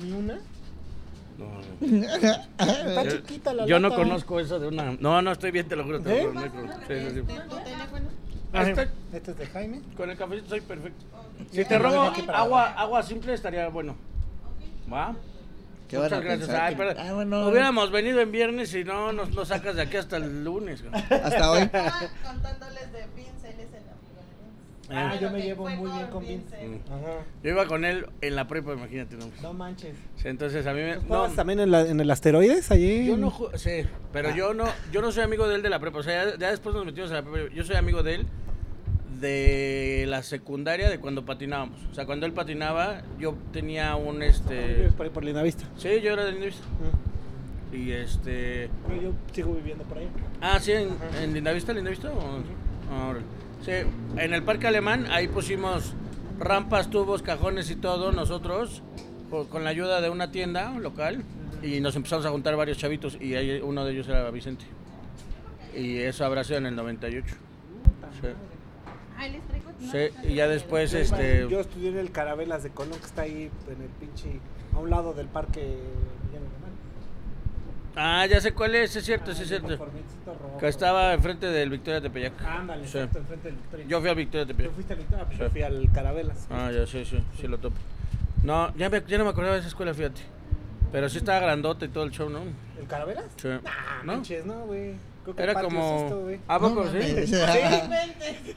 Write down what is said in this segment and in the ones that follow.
Ni una. No, Está Yo- chiquita la Yo no lata. conozco eso de una. No, no estoy bien, te lo juro. Te lo ¿Eh? juro. Sí, sí, sí. Este, ¿Tu teléfono? Ah, está- Este es de Jaime. Con el cafecito soy perfecto. Si te lo robo agua, agua simple estaría bueno. ¿Va? ¿Qué Muchas gracias. Ay, Que- Ah, bueno. Hubiéramos venido en viernes y no nos, nos sacas de aquí hasta el lunes. Hasta hoy. Contándoles de Vince, él es el amigo de Vince. Ah, yo me que llevo muy bien con Vince. Mm. Ajá. Yo iba con él en la prepa, imagínate. No, No manches. Sí, Entonces a mí me. ¿Tú No, también en, la- en el asteroides allí? yo no ju- sí, pero yo no, yo no soy amigo de él de la prepa. O sea, ya, ya después nos metimos en la prepa. Yo soy amigo de él de la secundaria, de cuando patinábamos. O sea, cuando él patinaba, yo tenía un este. Vives por ahí por Linavista. Sí, yo era de Lindavista. Mm. Y este. Pero Yo sigo viviendo por ahí. Ah, sí, en, en Lindavista, Lindavista. o- Ah, órale. Sí, en el Parque Alemán, ahí pusimos rampas, tubos, cajones y todo, nosotros, co- con la ayuda de una tienda local, y nos empezamos a juntar varios chavitos, y ahí uno de ellos era Vicente. Y eso habrá sido en el 98. Sí, Ah, Sí, y ya después, Yo, este... yo estudié en el Carabelas de Colón, que está ahí en el pinche. a un lado del parque. Ah, ya sé cuál es, es cierto, ah, sí es cierto. Que estaba enfrente del Victoria de Tepeyac. Ándale, sí. enfrente del Victoria. Yo fui al Victoria Tepeyac. Yo fuiste al Victoria, ah, pues sí. yo fui al Carabelas. Ah, ya sí, sí, sí, lo topo. No, ya, me, ya no me acordaba de esa escuela, fíjate. Pero sí estaba grandote y todo el show, ¿no? ¿El Carabelas? Sí. Nah, ¿no? Manches, no, güey. Era como... ¿A poco, no, sí? Sí, sí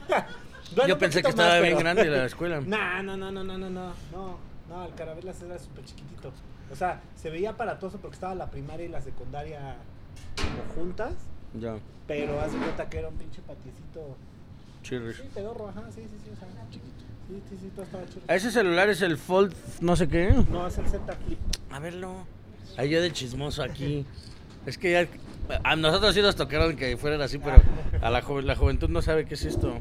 Yo pensé que estaba bien grande la escuela. No, no, no, no, no, no, no. No, no, el Carabelas era súper chiquitito. O sea, se veía aparatoso porque estaba la primaria y la secundaria como juntas, Ya, pero haz de cuenta que era un pinche patiecito. chirris. Sí, pedorro, ajá, sí, sí, sí, o sea, chiquito. Sí, sí, sí, todo estaba chido. Ese celular es el Fold no sé qué. No, es el Z Flip. A verlo. Ahí yo de chismoso aquí. Es que ya... A nosotros sí nos tocaron que fueran así, pero a la, ju- la juventud no sabe qué es esto.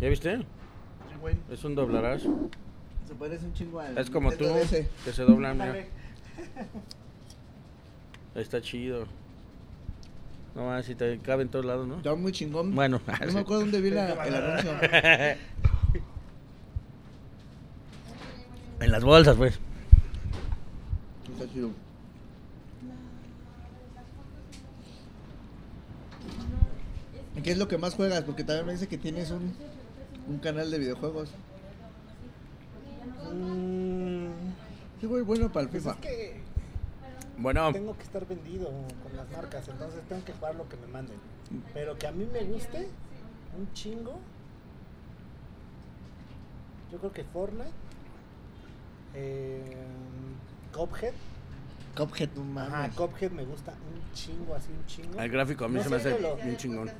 ¿Ya viste? Sí, güey. Es un doblarás. Se parece un chingo al. Es como tú, que se doblan, mira. Está chido. No más, si te cabe en todos lados, ¿no? Está muy chingón. Bueno, No me acuerdo dónde vi la- el anuncio. en las bolsas, pues. Está chido. ¿Y ¿Qué es lo que más juegas? Porque también me dice que tienes un, un canal de videojuegos. Mm, Sí, güey, bueno para el pues FIFA. es que Bueno, tengo que estar vendido con las marcas, entonces tengo que jugar lo que me manden. Pero que a mí me guste un chingo. Yo creo que Fortnite, eh, Cuphead, Cuphead, no ajá, mames. Cuphead me gusta un chingo, así un chingo. el gráfico a mí No se me hace lo- bien chingón.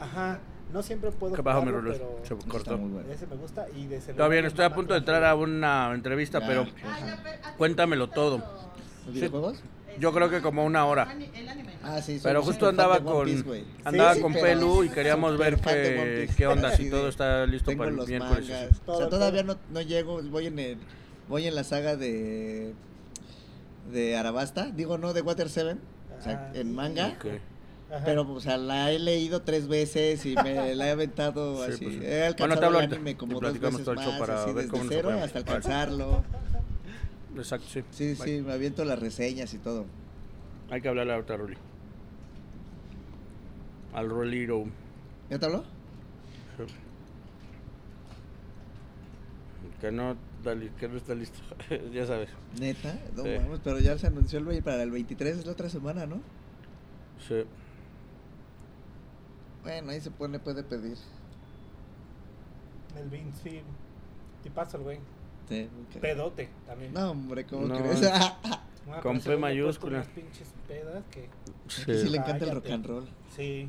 Ajá, no siempre puedo Que bajo mi jugarlo, reloj. Se pero Está cortó. muy bueno. ese me gusta y de Está bien, estoy a punto de entrar a una entrevista, Ya. pero cuéntamelo todo. ¿Los videojuegos? Yo creo que como una hora. El anime. Ah, sí. Pero justo andaba con Piece, andaba Sí, con Pelu y queríamos ver qué, qué onda, si todo está listo Tengo para el los miércoles. o sea, todavía no, no llego, voy en el, voy en la saga de de Arabasta, digo no de Water 7, o sea, en manga, Ok. Ajá. pero o sea, la he leído tres veces y me la he aventado Sí, así. pues sí. He Bueno, alcanzado hablo el anime como dos veces más, para así, ver desde cero hasta alcanzarlo. Exacto, sí. Sí, Bye. sí, me aviento las reseñas y todo. Hay que hablarle a Rolly. Al Roliro. ¿Ya te habló? Que no, que no está listo. ya sabes. Neta, no Sí. mames, pero ya se anunció el para el 23, es la otra semana, ¿no? Sí. Bueno, ahí se pone, puede pedir. El Vince, sí. Tipazo el güey. Sí, ok. Pedote también. No, hombre, ¿cómo No, crees? Una con P mayúscula. Unas pinches pedas que. Sí. Sí le encanta el rock and roll. Sí.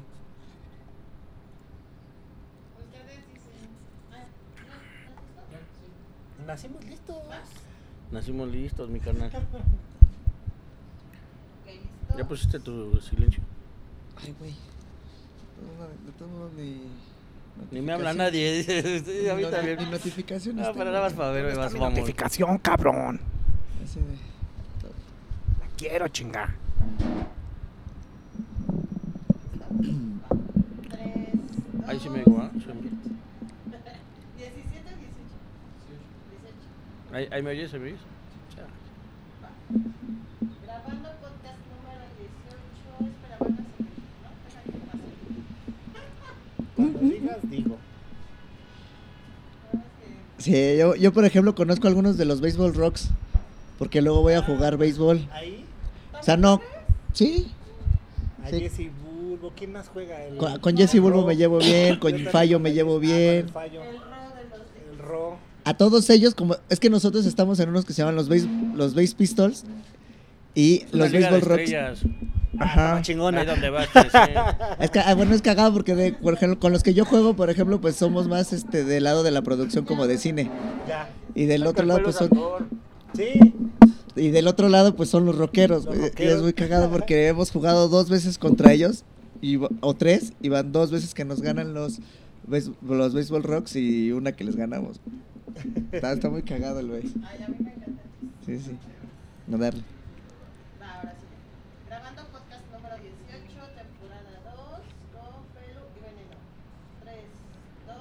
Ah, Nacimos listos. Nacimos listos, mi carnal. ok, listo. Ya pusiste tu silencio. Ay, güey. No, De todos modos, ni. Ni me habla nadie. Sí, a mí no- también. Ni notificaciones. No, pero nada más para ver, vas, vamos. notificación, cabrón. Así de- La quiero chingar. Tres, Ahí sí me digo, ¿ah? Sí. 17 o 18. 18. ¿Ahí, ahí me oyes? ¿Me oyes? Ya. Grabando podcast número 18. Espera, van a seguir, ¿no? Deja que pase. Cuando digas, digo. Sí, yo, yo por ejemplo conozco algunos de los Baseball Rocks. Porque luego voy a jugar béisbol. Ahí, O sea, no. Sí. a Sí. Jesse Bulbo. ¿Quién más juega? El, Con, con Jesse Bulbo me llevo bien, con Fallo me llevo ah, bien. el Fallo. El ro de los de- El Ro. A todos ellos, como es que nosotros estamos en unos que se llaman los Base, los base Pistols y los Baseball Rocks. Ajá. Ah, chingona. Ahí donde vas, sí. Es que, ah, bueno, es cagado porque de, por ejemplo, con los que yo juego, por ejemplo, pues somos más este del lado de la producción como de cine. Ya. Y del otro lado pues son Sí. y del otro lado pues son los rockeros. Los. Y es muy cagado porque hemos jugado dos veces contra ellos y, o tres y van dos veces que nos ganan los los Baseball Rocks y una que les ganamos. Está, está muy cagado el güey. Ay, a mí me encanta. Sí, sí. No darle. Va, ahora sí. Grabando podcast número 18, temporada 2, con pelo y veneno. 3, 2.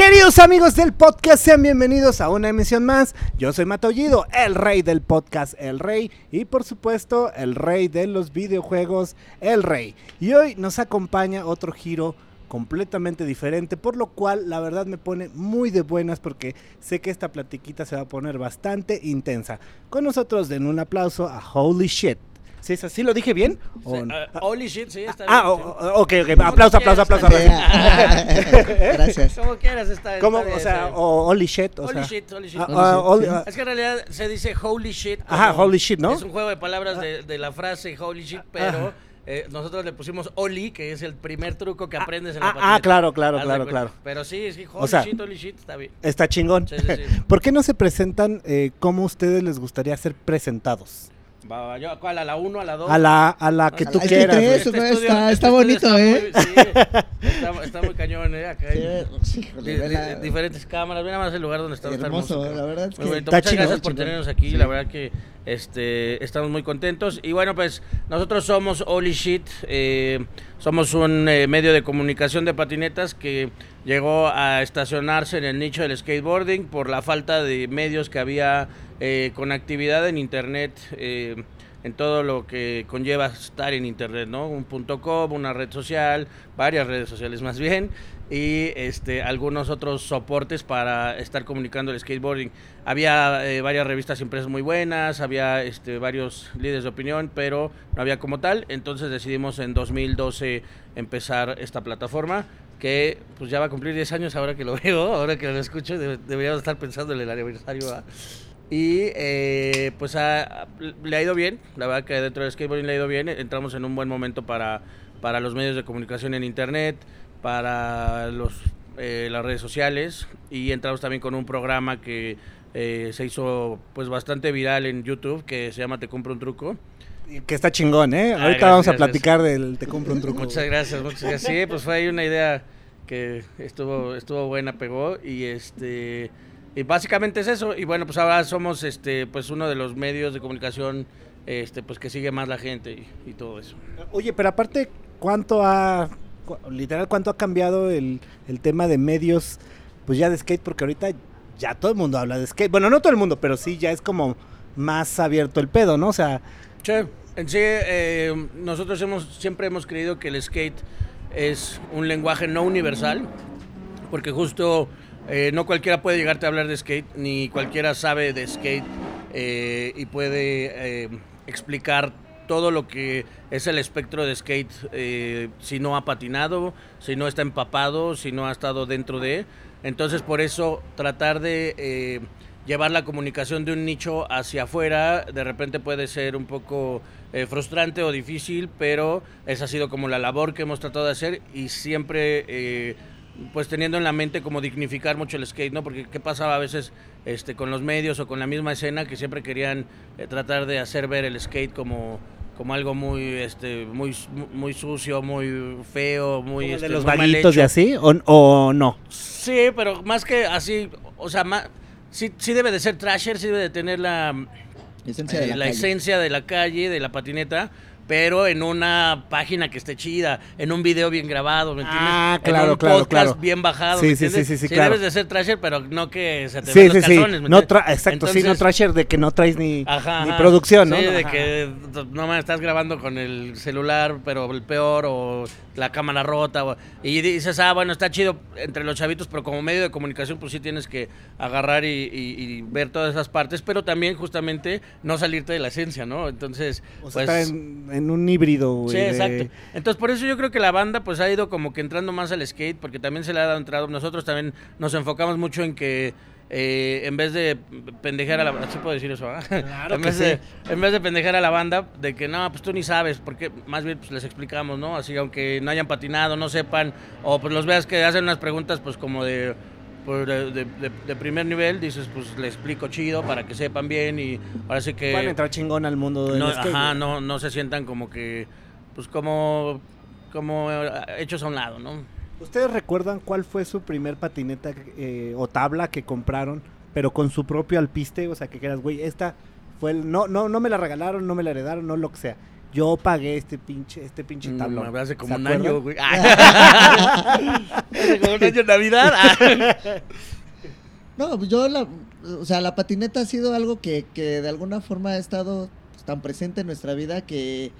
Queridos amigos del podcast, sean bienvenidos a una emisión más. Yo soy Matollido, el rey del podcast, el rey, y por supuesto, el rey de los videojuegos, el rey. Y hoy nos acompaña otro giro completamente diferente, por lo cual la verdad me pone muy de buenas porque sé que esta platiquita se va a poner bastante intensa. Con nosotros den un aplauso a Holy Shit. ¿Sí es así? ¿Lo dije bien? ¿O Sí, no? ah, holy shit, sí, está Ah, bien. o- sí. o- ok, ok. Como Aplauso, aplauso, aplauso. bien. Gracias. Como quieras, está, está ¿Cómo? bien, O sea, o holy shit. O Holy sea, shit, holy shit. Ah, Holy ah, ah, Es que en realidad se dice holy shit. Ajá, como- holy shit, ¿no? Es un juego de palabras de, de la frase holy shit, pero eh, nosotros le pusimos oli, que es el primer truco que aprendes en la ah, patineta. ah, claro, claro, Haz claro, claro. Pero sí, sí, holy O sea, shit, holy shit, está bien. Está chingón. Sí, sí, sí. ¿Por qué no se presentan eh, cómo a ustedes les gustaría ser presentados? Va, va, yo, ¿cuál? ¿A la 1, a la 2? A la, a la que tú es que quieras. tres, está- está bonito, ¿eh? muy- sí, está, está muy cañón, ¿eh? Acá hay Sí, di- di- diferentes cámaras. Mira más el lugar donde estamos. está Hermoso, hermoso, la verdad es Muy que bonito. Muchas chingón, gracias por chingón. tenernos aquí, Sí. la verdad que este, estamos muy contentos. Y bueno, pues nosotros somos Holy Shit, eh, somos un eh, medio de comunicación de patinetas que llegó a estacionarse en el nicho del skateboarding por la falta de medios que había eh, con actividad en internet. eh, en todo lo que conlleva estar en internet, ¿no? Un punto com, una red social, varias redes sociales más bien, y este algunos otros soportes para estar comunicando el skateboarding. Había eh, varias revistas impresas muy buenas, había este, varios líderes de opinión, pero no había como tal, entonces decidimos en 2012 empezar esta plataforma que pues ya va a cumplir 10 años ahora que lo veo, ahora que lo escucho, de- deberíamos estar pensando en el aniversario. ¿va? Y eh, pues ha- le ha ido bien, la verdad que dentro del skateboarding le ha ido bien, entramos en un buen momento para, para los medios de comunicación en internet, para los, eh, las redes sociales y entramos también con un programa que eh, se hizo pues bastante viral en YouTube que se llama Te compro un truco. Que está chingón, ¿eh? Ah, Ahorita gracias, vamos a gracias. platicar del Te compro un truco. Muchas gracias, muchas gracias. Sí, pues fue ahí una idea que estuvo, estuvo buena, pegó y este y básicamente es eso. Y bueno, pues ahora somos este pues uno de los medios de comunicación este pues que sigue más la gente y, y todo eso. Oye, pero aparte, ¿cuánto ha, cu- literal, cuánto ha cambiado el, el tema de medios, pues ya de skate? Porque ahorita ya todo el mundo habla de skate. Bueno, no todo el mundo, pero sí ya es como más abierto el pedo, ¿no? O sea, Sí, en sí eh, nosotros hemos siempre hemos creído que el skate es un lenguaje no universal, porque justo eh, no cualquiera puede llegarte a hablar de skate, ni cualquiera sabe de skate eh, y puede eh, explicar todo lo que es el espectro de skate si no ha patinado, si no está empapado, si no ha estado dentro de. Entonces por eso tratar de llevar la comunicación de un nicho hacia afuera de repente puede ser un poco frustrante o difícil, pero esa ha sido como la labor que hemos tratado de hacer y siempre pues teniendo en la mente como dignificar mucho el skate, ¿no? Porque qué pasaba a veces este, con los medios o con la misma escena que siempre querían eh, tratar de hacer ver el skate como como algo muy este muy muy sucio, muy feo, muy como este, de los vaguitos y así, o, o no. Sí, pero más que así, o sea, más, sí, sí debe de ser trasher, sí debe de tener la, Esencia de eh, la esencia de la calle, de la patineta, pero en una página que esté chida, en un video bien grabado, ¿me entiendes? Ah, en claro, un claro, podcast claro. bien bajado, Sí, ¿me sí, entiendes? sí, sí, sí, claro. debes de ser trasher, pero no que se te Sí, vean sí, los sí. calzones, ¿me No tra- exacto, sí, no Entonces, trasher de que no traes ni, Ajá, ni producción, ¿no? Sí, de Ajá. que no estás grabando con el celular, pero el peor, o la cámara rota, o- y dices, ah, bueno, está chido entre los chavitos, pero como medio de comunicación, pues sí tienes que agarrar y, y- y ver todas esas partes, pero también justamente no salirte de la esencia, ¿no? Entonces, O sea, pues... está en, en un híbrido, güey. Sí, de- exacto. Entonces, por eso yo creo que la banda pues ha ido como que entrando más al skate, porque también se le ha dado entrado. Nosotros también nos enfocamos mucho en que eh, en vez de pendejar a la banda, ¿sí puedo decir eso? ah? Claro en, que vez de, en vez de pendejar a la banda, de que no, pues tú ni sabes, porque más bien pues les explicamos, ¿no? Así, aunque no hayan patinado, no sepan, o pues los veas que hacen unas preguntas pues como de... pues, de, de- de- de primer nivel, dices, pues le explico chido para que sepan bien y ahora sí que Pueden entrar chingón al mundo del no, skate, ajá, no, no se sientan como que, pues como, como eh, hechos a un lado, ¿no? ¿Ustedes recuerdan cuál fue su primer patineta eh, o tabla que compraron, pero con su propio alpiste? O sea, que quieras, güey, esta fue el... No, no, no me la regalaron, no me la heredaron, no lo que sea. Yo pagué este pinche, este pinche tablón. Mm, hace como ¿Se un acuerdan? año, güey. hace como un año en Navidad. No, pues yo la, o sea, la patineta ha sido algo que, que de alguna forma ha estado pues, tan presente en nuestra vida que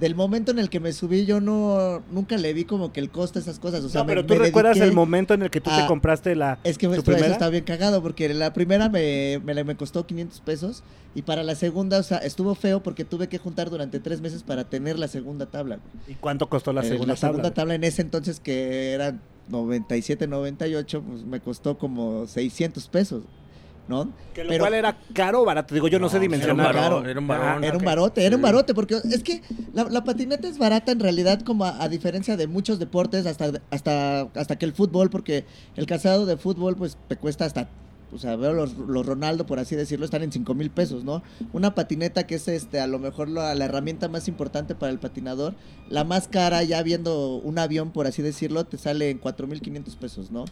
del momento en el que me subí yo no nunca le vi como que el costo a esas cosas. O sea, no, me- pero tú me recuerdas dediqué el momento en el que tú te compraste la... Es que ¿Tu esto, eso primera? está bien cagado porque la primera me, me, la- me costó 500 pesos y para la segunda, o sea, estuvo feo porque tuve que juntar durante tres meses para tener la segunda tabla. güey. ¿Y cuánto costó la Eh, segunda tabla? segunda tabla en ese entonces que era 97, 98, pues me costó como 600 pesos, ¿no? Que lo Pero- cual era caro o barato. Digo, yo no, sé dimensionar. era un varón, era un Ah, varón. Era un barote, era un barote, porque es que la, la patineta es barata en realidad, como a, a diferencia de muchos deportes, hasta, hasta, hasta que el fútbol, porque el calzado de fútbol, pues te cuesta hasta, o sea, veo los, los Ronaldo, por así decirlo, están en 5 mil pesos, ¿no? Una patineta que es este, a lo mejor la, la herramienta más importante para el patinador, la más cara, ya viendo un avión, por así decirlo, te sale en 4 mil 500 pesos, ¿no?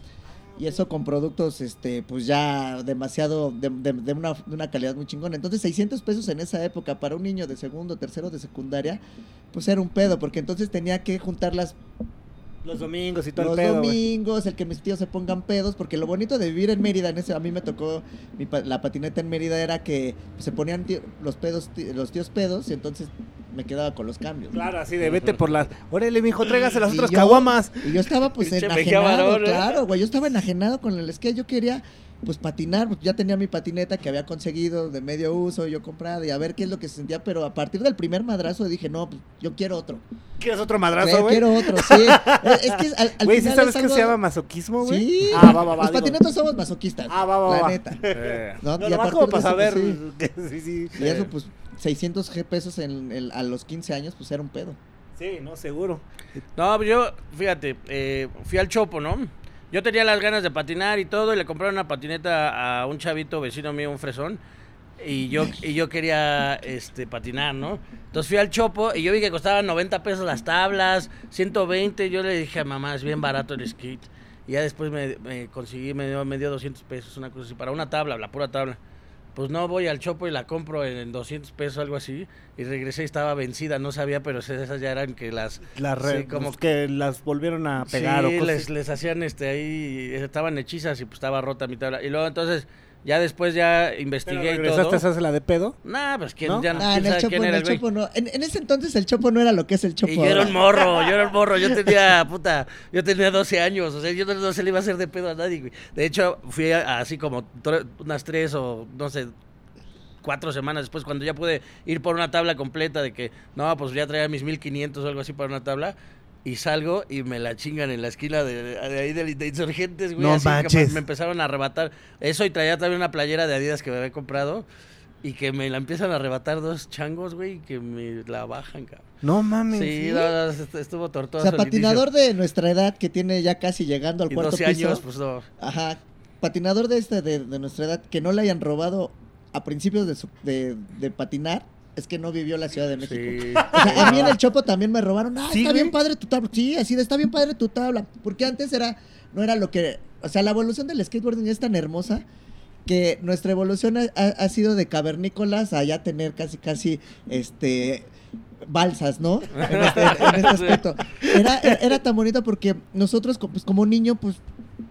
Y eso con productos, este, pues ya demasiado, de, de- de una, de una calidad muy chingona. Entonces, 600 pesos en esa época para un niño de segundo, tercero de secundaria, pues era un pedo, porque entonces tenía que juntar las Los domingos y todo los el pedo, domingos, el que mis tíos se pongan pedos, porque lo bonito de vivir en Mérida, en ese, a mí me tocó mi pa- la patineta en Mérida era que se ponían tío- los pedos, los tíos pedos, y entonces me quedaba con los cambios. Claro, así de vete por las... Órale, mijo, tráigase las Y otras yo- caguamas. Y yo estaba pues enajenado, varón, claro, güey, yo estaba enajenado con el skate, yo quería pues patinar, pues, ya tenía mi patineta que había conseguido de medio uso, yo comprada, y a ver qué es lo que se sentía, pero a partir del primer madrazo dije, no, pues yo quiero otro. ¿Quieres otro madrazo, güey? quiero otro, sí. Es- que al, al Güey, ¿sí final sabes es que se llama masoquismo, güey? Sí, Ah, va, va, va. los digo. patinetos somos masoquistas. Ah, va, va, la va. neta. Eh, ¿no? No, Y a partir como para eso, saber. pues, sí. sí, sí. Y eso, pues, 600 G pesos en, el- a los 15 años, pues era un pedo. Sí, no, seguro. No, pues yo, fíjate, eh, fui al Chopo, ¿no? Yo tenía las ganas de patinar y todo, y le compré una patineta a un chavito vecino mío, un fresón, y yo, y yo quería este, patinar, ¿no? Entonces fui al Chopo y yo vi que costaban 90 pesos las tablas, 120, yo le dije a mamá, es bien barato el skate. Y ya después me, me conseguí, me dio, me dio 200 pesos, una cosa así, para una tabla, la pura tabla. Pues no, voy al Chopo y la compro en 200 pesos, algo así, y regresé y estaba vencida, no sabía, pero esas ya eran que las... Las re- Sí, como pues, que las volvieron a pegar sí, o cosas. les, les hacían este ahí, estaban hechizas y pues estaba rota mi tabla. Y luego entonces, ya después ya ¿Pero investigué y regresaste todo. a hacerse la de pedo? Nah, pues quién, ¿No? ya no, Ah, quién en el sabe Chopo, quién en era el el güey. Chopo no. En, en ese entonces el Chopo no era lo que es el Chopo. Y yo era un morro, yo era un morro, yo tenía, puta, yo tenía 12 años, o sea, yo no, no se le iba a hacer de pedo a nadie, güey. De hecho, fui a- así como tre- unas tres o, no sé, cuatro semanas después, cuando ya pude ir por una tabla completa de que, no, pues ya traía mis 1500 o algo así para una tabla, y salgo y me la chingan en la esquina de, de ahí de, de insurgentes, güey. No así que me- empezaron a arrebatar. Eso y traía también una playera de Adidas que me había comprado. Y que me la empiezan a arrebatar dos changos, güey, y que me la bajan, cabrón. No mames. Sí, no, no, est- estuvo O tortuoso. sea, el patinador de nuestra edad que tiene ya casi llegando al. Y cuarto 12 piso. años, pues no. Ajá. Patinador de este de, de nuestra edad que no le hayan robado a principios de, su- de, de patinar, es que no vivió la Ciudad de México. Sí. O sea, a mí en el Chopo también me robaron. Ah, Sí, está güey. bien padre tu tabla. Sí, así de está bien padre tu tabla. Porque antes era, no era lo que. O sea, la evolución del skateboarding es tan hermosa que nuestra evolución ha, sido de cavernícolas a ya tener casi, casi, este balsas, ¿no? En este, en este aspecto. Era, era, tan bonito porque nosotros, pues, como niño, pues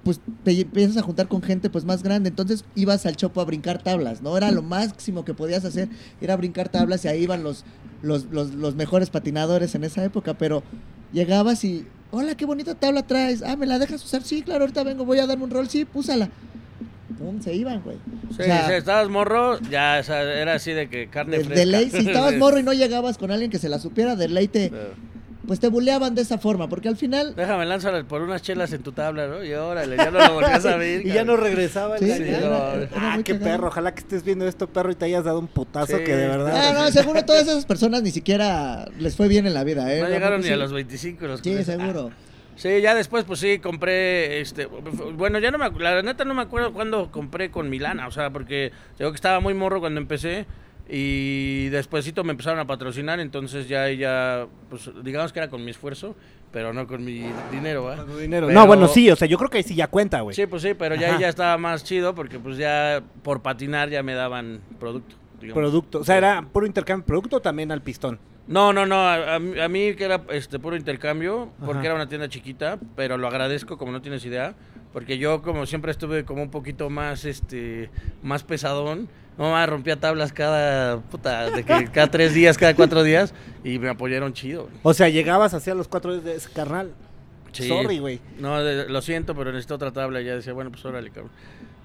pues te empiezas a juntar con gente pues más grande, entonces ibas al chopo a brincar tablas, ¿no? Era lo máximo que podías hacer, era brincar tablas y ahí iban los, los, los, los mejores patinadores en esa época, pero llegabas y, hola, qué bonita tabla traes, ah, ¿me la dejas usar? Sí, claro, ahorita vengo, voy a darme un rol, sí, púsala. Pum, se iban, güey. Sí, O sea, si estabas morro, ya o sea, era así de que carne de, fresca. de ley, si estabas morro y no llegabas con alguien que se la supiera, de ley te, pues te buleaban de esa forma, porque al final... Déjame lanzar por unas chelas en tu tabla, ¿no? Y órale, ya no lo volvías a ver. Y ya no regresaba el Sí, era- era ah, muy qué cagado. perro. Ojalá que estés viendo esto, perro, y te hayas dado un putazo Sí. que de verdad. Ah, no, seguro todas esas personas ni siquiera les fue bien en la vida, ¿eh? No llegaron ni Sí. a los 25 los Sí, seguro. Sí, ya después, pues sí, compré, este, bueno, ya no me, la neta no me acuerdo cuándo compré con Milana, o sea, porque digo que estaba muy morro cuando empecé y despuésito me empezaron a patrocinar, entonces ya, ya, pues digamos que era con mi esfuerzo, pero no con mi dinero, ¿va? Con tu dinero. Pero- No, bueno, sí, o sea, yo creo que ahí sí ya cuenta, güey. Sí, pues sí, pero ya, Ajá. ya estaba más chido porque pues ya por patinar ya me daban producto. digamos. Producto. O sea, era puro intercambio producto también al pistón. No, no, no, a, a mí que era este puro intercambio, porque Ajá. era una tienda chiquita, pero lo agradezco como no tienes idea, porque yo como siempre estuve como un poquito más este más pesadón, no más rompía tablas cada puta de que cada tres días, cada cuatro días y me apoyaron chido. güey. O sea, llegabas hacia los cuatro de ese carnal. Sí. Sorry, güey. No, de- lo siento, pero necesito otra tabla y ya decía, bueno, pues órale, cabrón.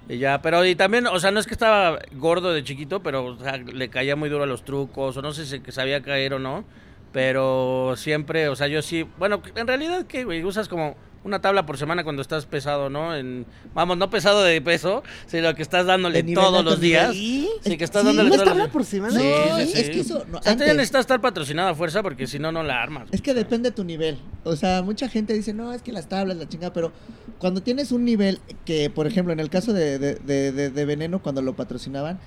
Y ya, pero y también, o sea, no es que estaba gordo de chiquito, pero o sea, le caía muy duro a los trucos, o no sé si sabía caer o no, pero siempre, o sea, yo sí, bueno, en realidad, ¿qué, güey? Usas como una tabla por semana cuando estás pesado, ¿no? En, vamos, no pesado de peso, sino que estás dándole todos los días. Sí, que estás Sí, dándole ¿Una todos los tabla por semana? No, Sí, es que eso... no, O sea, antes- necesitas estar patrocinado a fuerza porque si no, no la armas. Es que depende de tu nivel. O sea, mucha gente dice, no, es que las tablas, la chingada, pero cuando tienes un nivel que, por ejemplo, en el caso de, de- de- de Veneno, cuando lo patrocinaban,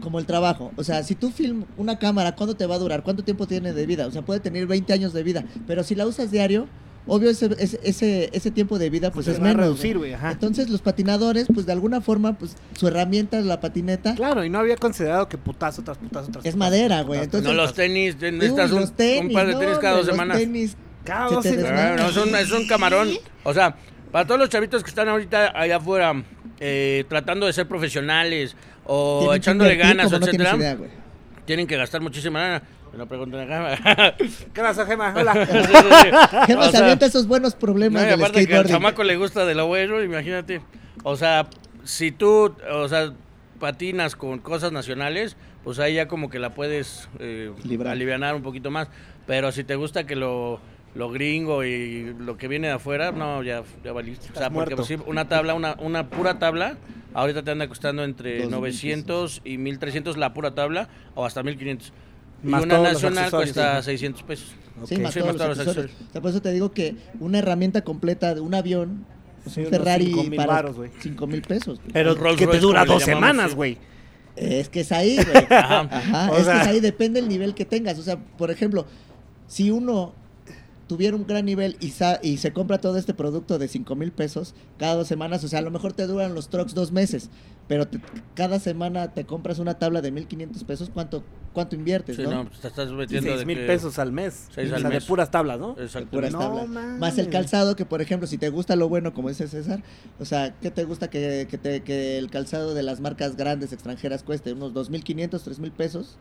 como el trabajo. O sea, si tú film una cámara, ¿cuánto te va a durar? ¿Cuánto tiempo tiene de vida? O sea, puede tener 20 años de vida, pero si la usas diario, obvio ese, ese, ese, tiempo de vida pues Se es menos. reducir, ¿no? güey. Ajá. Entonces los patinadores, pues de alguna forma, pues su herramienta es la patineta, Claro, y no había considerado que putazo tras putazo tras es putazo, madera, güey. Entonces, no, los tenis, Uy, necesitas un, los tenis, un par de no, tenis cada dos los semanas. tenis Cada dos semanas. desmadra. Bueno, es un, es un camarón. O sea, para todos los chavitos que están ahorita allá afuera eh, tratando de ser profesionales o echándole ganas, no tienes etcétera, tienen que gastar muchísima lana. Me lo preguntan acá. ¿Qué pasa, Gema? Hola. Sí, sí, sí. Gema O se avienta esos buenos no, problemas del aparte que al chamaco le gusta de lo bueno, imagínate. O sea, si tú, o sea, patinas con cosas nacionales, pues ahí ya como que la puedes eh, Librar. alivianar un poquito más. Pero si te gusta que lo, lo gringo y lo que viene de afuera, no, ya, ya valiste. O sea, porque pues, sí, una tabla, una, una pura tabla, ahorita te anda costando entre Dos mil 900 y 1300 la pura tabla o hasta 1500. Y Más una todos los nacional accesorios, cuesta sí. 600 pesos. Sí, más Sí, todos más los todos los accesorios. O sea, por eso te digo que una herramienta completa de un avión, pues, Sí, un Ferrari cinco mil para güey. 5 mil pesos. güey. Pero Rolls que te dura dos llamamos, semanas, sí. güey. Es que es ahí, güey. Ajá. Ajá, O es sea- que es ahí, depende del nivel que tengas. O sea, por ejemplo, si uno tuviera un gran nivel y, sa- y se compra todo este producto de 5 mil pesos cada dos semanas, o sea, a lo mejor te duran los trucks dos meses, pero te- cada semana te compras una tabla de 1500 pesos, ¿cuánto, cuánto inviertes, Sí, no? no, pues te estás metiendo Seis de mil que- pesos al mes. Seis o al sea, mes. de puras tablas, ¿no? Exacto. puras No tablas. Más el calzado, que por ejemplo, si te gusta lo bueno, como dice César, o sea, ¿qué te gusta que, que, te- que el calzado de las marcas grandes extranjeras cueste? ¿Unos 2.500, 3.000 pesos?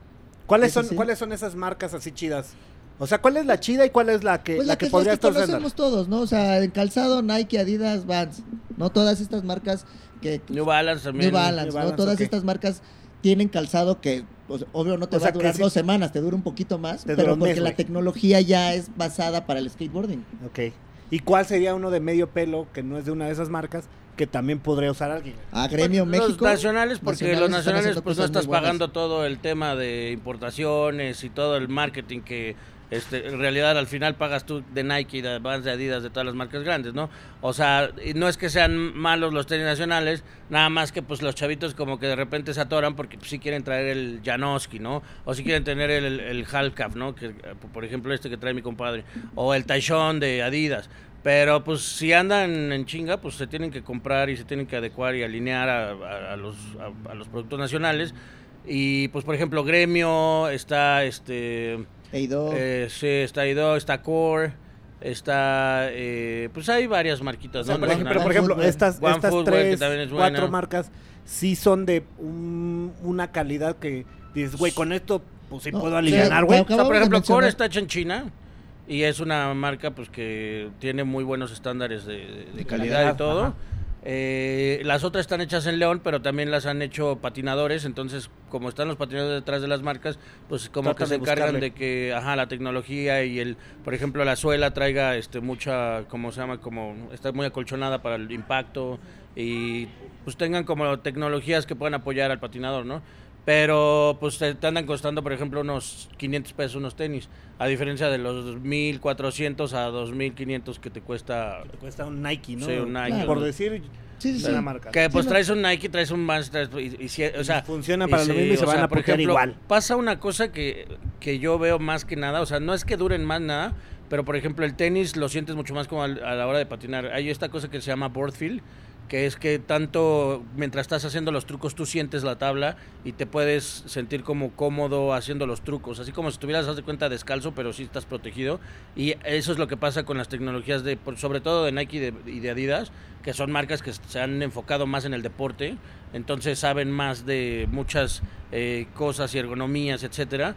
¿Cuáles son, sí. ¿Cuáles son esas marcas así chidas? O sea, ¿cuál es la chida y cuál es la que, Pues la la que que, podría estar usando? conocemos todos, ¿no? O sea, en calzado, Nike, Adidas, Vans, ¿no? Todas estas marcas que... New Balance también. New Balance, New ¿no? Balance, Todas ok. estas marcas tienen calzado que, pues, obvio, no te O va sea, a durar sí- dos semanas, te dura un poquito más, Te dura pero porque mes, la tecnología ya es basada para el skateboarding. Ok. ¿Y cuál sería uno de medio pelo que no es de una de esas marcas que también podría usar alguien? A Gremio Los México. nacionales, porque nacionales los nacionales pues no estás pagando todo el tema de importaciones y todo el marketing que este, en realidad al final pagas tú de Nike, de Vans, de Adidas, de todas las marcas grandes, ¿no? O sea, no es que sean malos los tenis nacionales, nada más que pues los chavitos como que de repente se atoran porque pues, sí quieren traer el Janoski, ¿no? O sí quieren tener el, el ¿no? Que, por ejemplo este que trae mi compadre, o el Taishon de Adidas. Pero pues si andan en chinga, pues se tienen que comprar y se tienen que adecuar y alinear a, a- a los, a, a los productos nacionales. Y pues por ejemplo, Gremio, está este... Eido, eh, sí, está Ido, está Core, está... eh, pues hay varias marquitas, O sea, ¿no? por ejemplo, One pero por ejemplo, Footwear. estas, One estas tres, también es cuatro buena. marcas sí son de un- una calidad que dices, güey, con esto pues sí No, puedo aliviar, güey. O sea, Acabamos por ejemplo, Core está hecha en China y es una marca pues que tiene muy buenos estándares de, de- de calidad calidad, y todo. ajá. Eh, las otras están hechas en León, pero también las han hecho patinadores, entonces como están los patinadores detrás de las marcas, pues como que se de encargan buscarle. de que, ajá, la tecnología y el, por ejemplo, la suela traiga este mucha, ¿cómo se llama? Como está muy acolchonada para el impacto y pues tengan como tecnologías que puedan apoyar al patinador, ¿no? Pero pues te, te andan costando, por ejemplo, unos 500 pesos unos tenis, a diferencia de los 1400 a 2500 que te cuesta Te cuesta un Nike, ¿no? Sí, un Nike, Claro. Por decir Sí, sí, una sí. marca. que pues traes un Nike, traes un Vans, traes, y, y si- o sea, funciona para y lo mismo y se van sea, a por ejemplo, igual. Pasa una cosa que, que yo veo más que nada, o sea, no es que duren más nada, pero por ejemplo el tenis lo sientes mucho más como al- a la hora de patinar. Hay esta cosa que se llama board feel, que es que tanto mientras estás haciendo los trucos tú sientes la tabla y te puedes sentir como cómodo haciendo los trucos, así como si estuvieras, haz de cuenta, descalzo, pero sí estás protegido. Y eso es lo que pasa con las tecnologías de, sobre todo de Nike y de, y de Adidas, que son marcas que se han enfocado más en el deporte, entonces saben más de muchas eh, cosas y ergonomías, etcétera.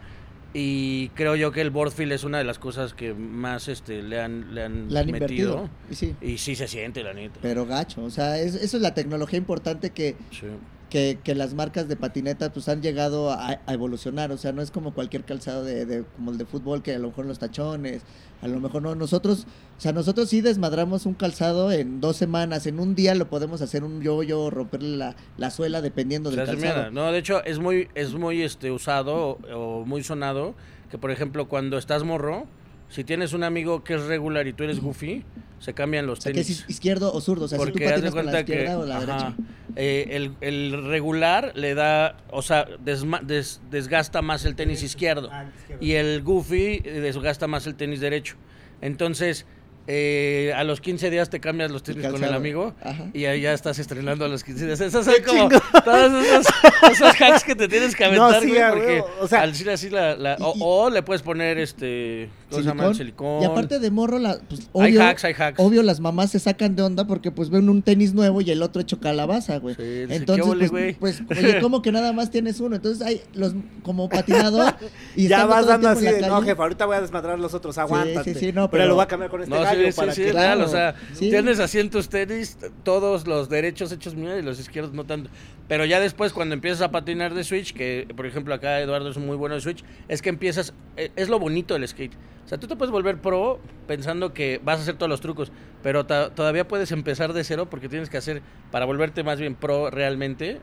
Y creo yo que el board feel es una de las cosas que más este, le han, le han, La han metido. invertido. Y sí, Y sí se siente, la neta. pero gacho. O sea, es- eso es la tecnología importante que, Sí. Que, que las marcas de patineta pues han llegado a, a evolucionar. O sea, no es como cualquier calzado de, de- como el de fútbol, que a lo mejor los tachones, a lo mejor no. Nosotros, o sea, nosotros sí desmadramos un calzado en dos semanas. En un día lo podemos hacer un yo-yo, romperle la, la suela dependiendo del calzado. No, de hecho, es muy, es muy este, usado o, o muy sonado que, por ejemplo, cuando estás morro, si tienes un amigo que es regular y tú eres goofy, se cambian los O sea, que tenis. es izquierdo o zurdo. O sea, si tú Porque haz de la cuenta que o la ajá, derecha. eh, el, el regular le da, o sea, desma- des- desgasta más el tenis izquierdo Ah, y el goofy eh, desgasta más el tenis derecho. Entonces, eh, a los 15 días te cambias los tenis con el amigo Ajá. y ahí ya estás estrenando a los 15 días. Esos son como todos esos, esos hacks que te tienes que No, aventar, sí, güey, a porque o sea- al decir así la... la- o, Y- y- o le puedes poner este... ¿Cómo se llama? El silicón. Y aparte de morro, la, pues, Hay obvio, hacks, hay hacks. obvio las mamás se sacan de onda porque pues ven un tenis nuevo y el otro hecho calabaza, güey. Sí, Entonces, "¿Qué ole, pues, güey?" pues, oye, ¿cómo que nada más tienes uno? Entonces hay los como patinador y ya vas dando así de, no, calle". jefe, ahorita voy a desmadrar los otros, aguántate. sí, sí, no, pero, pero- lo voy a cambiar con este No, gallo sí, para sí, que... real, o sea, Sí. tienes así en tus tenis todos los derechos hechos mierda y los izquierdos no tanto. Pero ya después cuando empiezas a patinar de Switch, que por ejemplo acá Eduardo es muy bueno de Switch, es que empiezas, eh, es lo bonito del skate. O sea, tú te puedes volver pro pensando que vas a hacer todos los trucos, pero todavía puedes empezar de cero porque tienes que hacer, para volverte más bien pro realmente,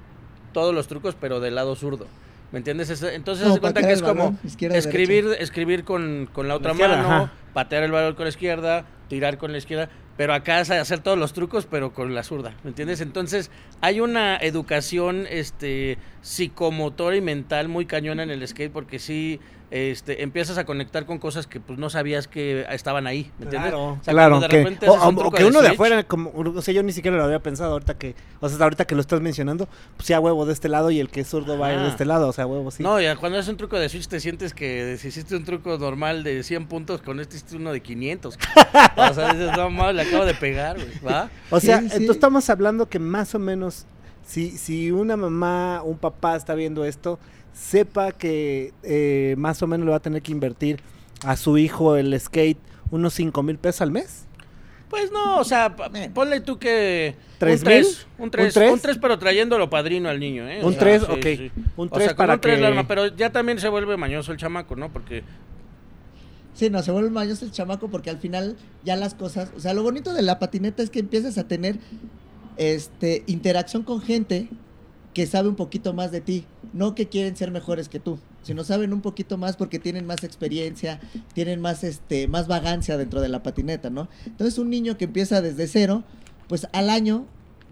todos los trucos, pero del lado zurdo. ¿Me entiendes? Es- Entonces, haz de cuenta que es como balón, escribir, escribir con, con la otra izquierda, mano, ajá. patear el balón con la izquierda, tirar con la izquierda, pero acá es hacer todos los trucos, pero con la zurda, ¿me entiendes? Entonces, hay una educación este, psicomotora y mental muy cañona en el skate, porque sí este, empiezas a conectar con cosas que pues no sabías que estaban ahí, ¿me entiendes? Claro, O sea, claro, de que, o, que de uno de afuera, como, o sea, yo ni siquiera lo había pensado ahorita que, o sea, ahorita que lo estás mencionando, pues ya huevo de este lado y el que es zurdo va a ir de este lado, o sea, huevo, sí. No, ya cuando haces un truco de switch te sientes que si hiciste un truco normal de 100 puntos, con este hiciste uno de 500. o sea, dices, no mames, acabo de pegar, güey, ¿va? O sea, Sí, sí. entonces estamos hablando que más o menos, si, si una mamá, un papá está viendo esto, sepa que eh, más o menos le va a tener que invertir a su hijo el skate unos 5 mil pesos al mes. Pues no, o sea, ponle tú que... ¿Tres un 3, mil? un ¿Un 3, tres? un 3, pero trayéndolo padrino al niño, ¿eh? O Un sea, 3, sí, ok. sí. Un O 3 sea, con para un 3 que... la arma, pero ya también se vuelve mañoso el chamaco, ¿no? Porque Sí, no, se vuelve mañoso el chamaco porque al final ya las cosas, o sea, lo bonito de la patineta es que empiezas a tener este interacción con gente que sabe un poquito más de ti, no que quieren ser mejores que tú, sino saben un poquito más porque tienen más experiencia, tienen más este más vagancia dentro de la patineta, ¿no? Entonces, un niño que empieza desde cero, pues al año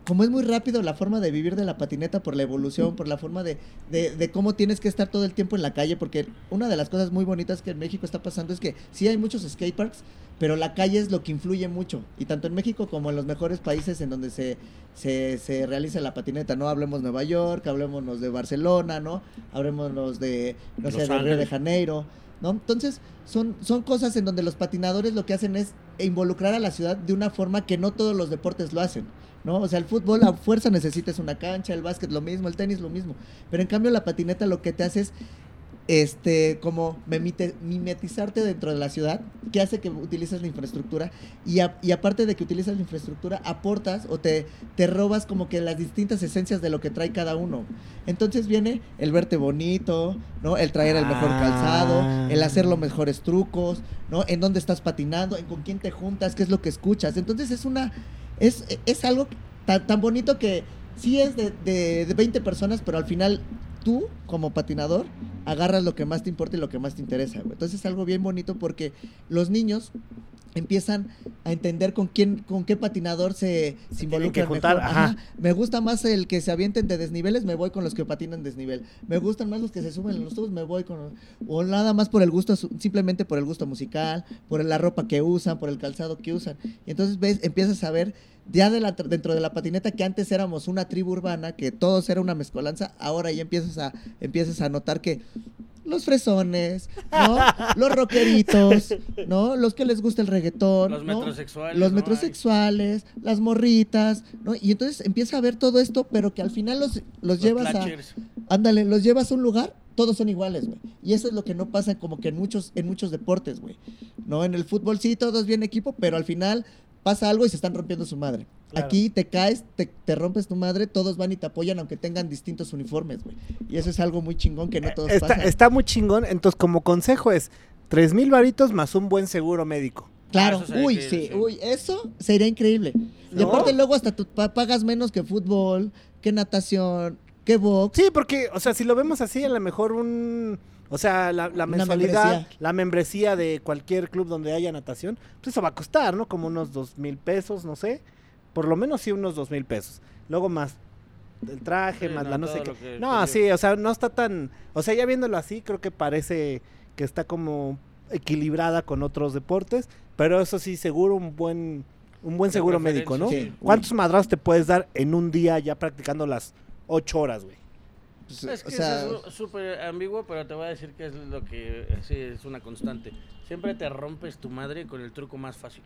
como es muy rápido la forma de vivir de la patineta por la evolución, por la forma de, de, de cómo tienes que estar todo el tiempo en la calle, porque una de las cosas muy bonitas que en México está pasando es que sí hay muchos skateparks, pero la calle es lo que influye mucho, y tanto en México como en los mejores países en donde se, se, se realiza la patineta, ¿no? Hablemos Nueva York, hablemosnos de Barcelona, ¿no? Hablemosnos de, no Los sé, de Río de. Janeiro, ¿no? Entonces, son, son cosas en donde los patinadores lo que hacen es involucrar a la ciudad de una forma que no todos los deportes lo hacen, ¿no? O sea, el fútbol a fuerza necesitas una cancha, el básquet lo mismo, el tenis lo mismo, pero en cambio la patineta lo que te hace es este, como mimetizarte dentro de la ciudad, que hace que utilices la infraestructura y, a- y aparte de que utilizas la infraestructura, aportas o te, te robas como que las distintas esencias de lo que trae cada uno. Entonces viene el verte bonito, ¿no? El traer el mejor Ah. calzado, el hacer los mejores trucos, ¿no? En dónde estás patinando, en con quién te juntas, qué es lo que escuchas. Entonces es una, es, es algo tan, tan bonito que sí es de, de, de 20 personas, pero al final tú, como patinador, agarras lo que más te importa y lo que más te interesa, güey. Entonces es algo bien bonito porque los niños empiezan a entender con quién, con qué patinador se, se juntar, mejor. ajá. Me gusta más el que se avienten de desniveles, me voy con los que patinan desnivel. Me gustan más los que se suben en los tubos, me voy con los- o nada más por el gusto, simplemente por el gusto musical, por la ropa que usan, por el calzado que usan. Y entonces ves, empiezas a ver ya de la- dentro de la patineta que antes éramos una tribu urbana, que todos era una mezcolanza, ahora ya empiezas a empiezas a notar que los fresones, ¿no? Los rockeritos, ¿no? Los que les gusta el reggaetón, Los ¿no? metrosexuales. Los ¿no? metrosexuales, las morritas, ¿no? Y entonces empieza a ver todo esto, pero que al final los, los Los llevas a... Ándale, los llevas a un lugar, todos son iguales, güey. Y eso es lo que no pasa como que en muchos, en muchos deportes, güey. No, en el fútbol sí, todos bien equipo, pero al final pasa algo y se están rompiendo su madre. Claro. Aquí te caes, te, te rompes tu madre, todos van y te apoyan aunque tengan distintos uniformes, güey. Y eso es algo muy chingón que no todos está, pasan. está muy chingón. Entonces, como consejo es tres mil varitos más un buen seguro médico. Claro, Ah, uy, sí, sí. uy, eso sería increíble. Y aparte luego hasta tú pa- pagas menos que fútbol, que natación, que box. Sí, porque, o sea, si lo vemos así, a lo mejor un... O sea, la, la mensualidad, membresía. la membresía de cualquier club donde haya natación, pues eso va a costar, ¿no? Como unos dos mil pesos, no sé. Por lo menos sí unos dos mil pesos. Luego más el traje, Sí, más no, la no sé qué. que No, sí, o sea, no está tan... O sea, ya viéndolo así, creo que parece que está como equilibrada con otros deportes, pero eso sí, seguro un buen... Un buen seguro médico, ¿no? sí. ¿Cuántos madrazos te puedes dar en un día ya practicando las ocho horas, güey? Pues, Es que o sea, es súper ambiguo, pero te voy a decir que es lo que sí es una constante. Siempre te rompes tu madre con el truco más fácil.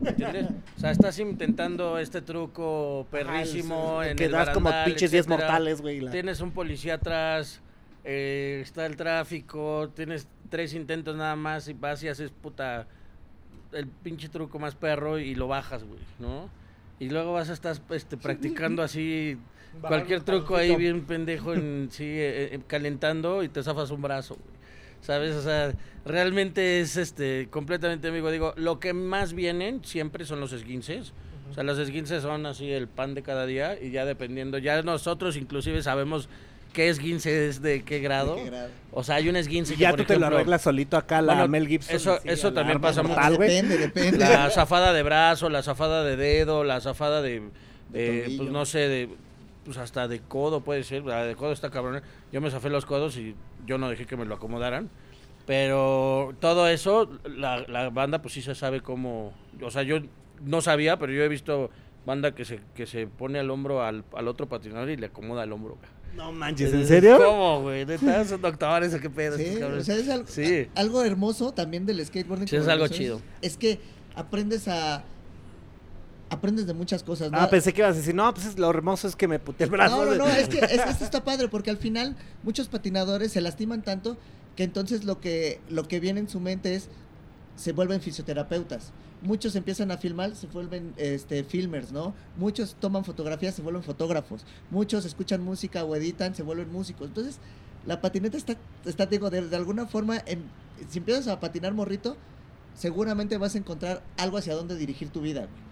¿Me entiendes? O sea, estás intentando este truco perrísimo Ajá, en que el das como barandal, pinches 10 etcétera. mortales, güey. la- Tienes un policía atrás, eh, está el tráfico, tienes tres intentos nada más y vas y haces puta el pinche truco más perro y lo bajas, güey, ¿no? Y luego vas a estar este, practicando así cualquier truco ahí bien pendejo en sí eh, eh, calentando y te zafas un brazo, güey. ¿Sabes? O sea, realmente es este completamente amigo. Digo, lo que más vienen siempre son los esguinces. O sea, los esguinces son así el pan de cada día y ya dependiendo, ya nosotros inclusive sabemos qué esguince es de qué grado. ¿de qué grado? O sea, hay un esguince Y que, ya por tú te lo ejemplo, arreglas solito acá, la Bueno, Mel Gibson. eso- así, eso también arma pasa mortal, mucho. depende, depende. La zafada de brazo, la zafada de dedo, la zafada de, De eh, pues no sé, de, pues hasta de codo puede ser, la de codo está cabrón. Yo me zafé los codos y yo no dejé que me lo acomodaran. Pero todo eso, la, la banda pues sí se sabe cómo, o sea, yo no sabía, pero yo he visto banda que se, que se pone al hombro al, al otro patinador y le acomoda el hombro. güey. No manches, ¿en serio? ¿Cómo, güey? ¿Neta? ¿Son doctores o qué pedo? Sí, o sea, es algo, Sí. a- algo hermoso también del skateboarding. Sí, es algo chido. Es que aprendes a... Aprendes de muchas cosas, ¿no? Ah, pensé que ibas a decir, no, pues es- lo hermoso es que me puteé el brazo. No, no, güey". no, es que, es que esto está padre porque al final muchos patinadores se lastiman tanto que entonces lo que, lo que viene en su mente es se vuelven fisioterapeutas. Muchos empiezan a filmar, se vuelven este, filmers, ¿no? Muchos toman fotografías, se vuelven fotógrafos. Muchos escuchan música o editan, se vuelven músicos. Entonces, la patineta está, está digo, de, de alguna forma, en- si empiezas a patinar morrito, seguramente vas a encontrar algo hacia dónde dirigir tu vida, güey.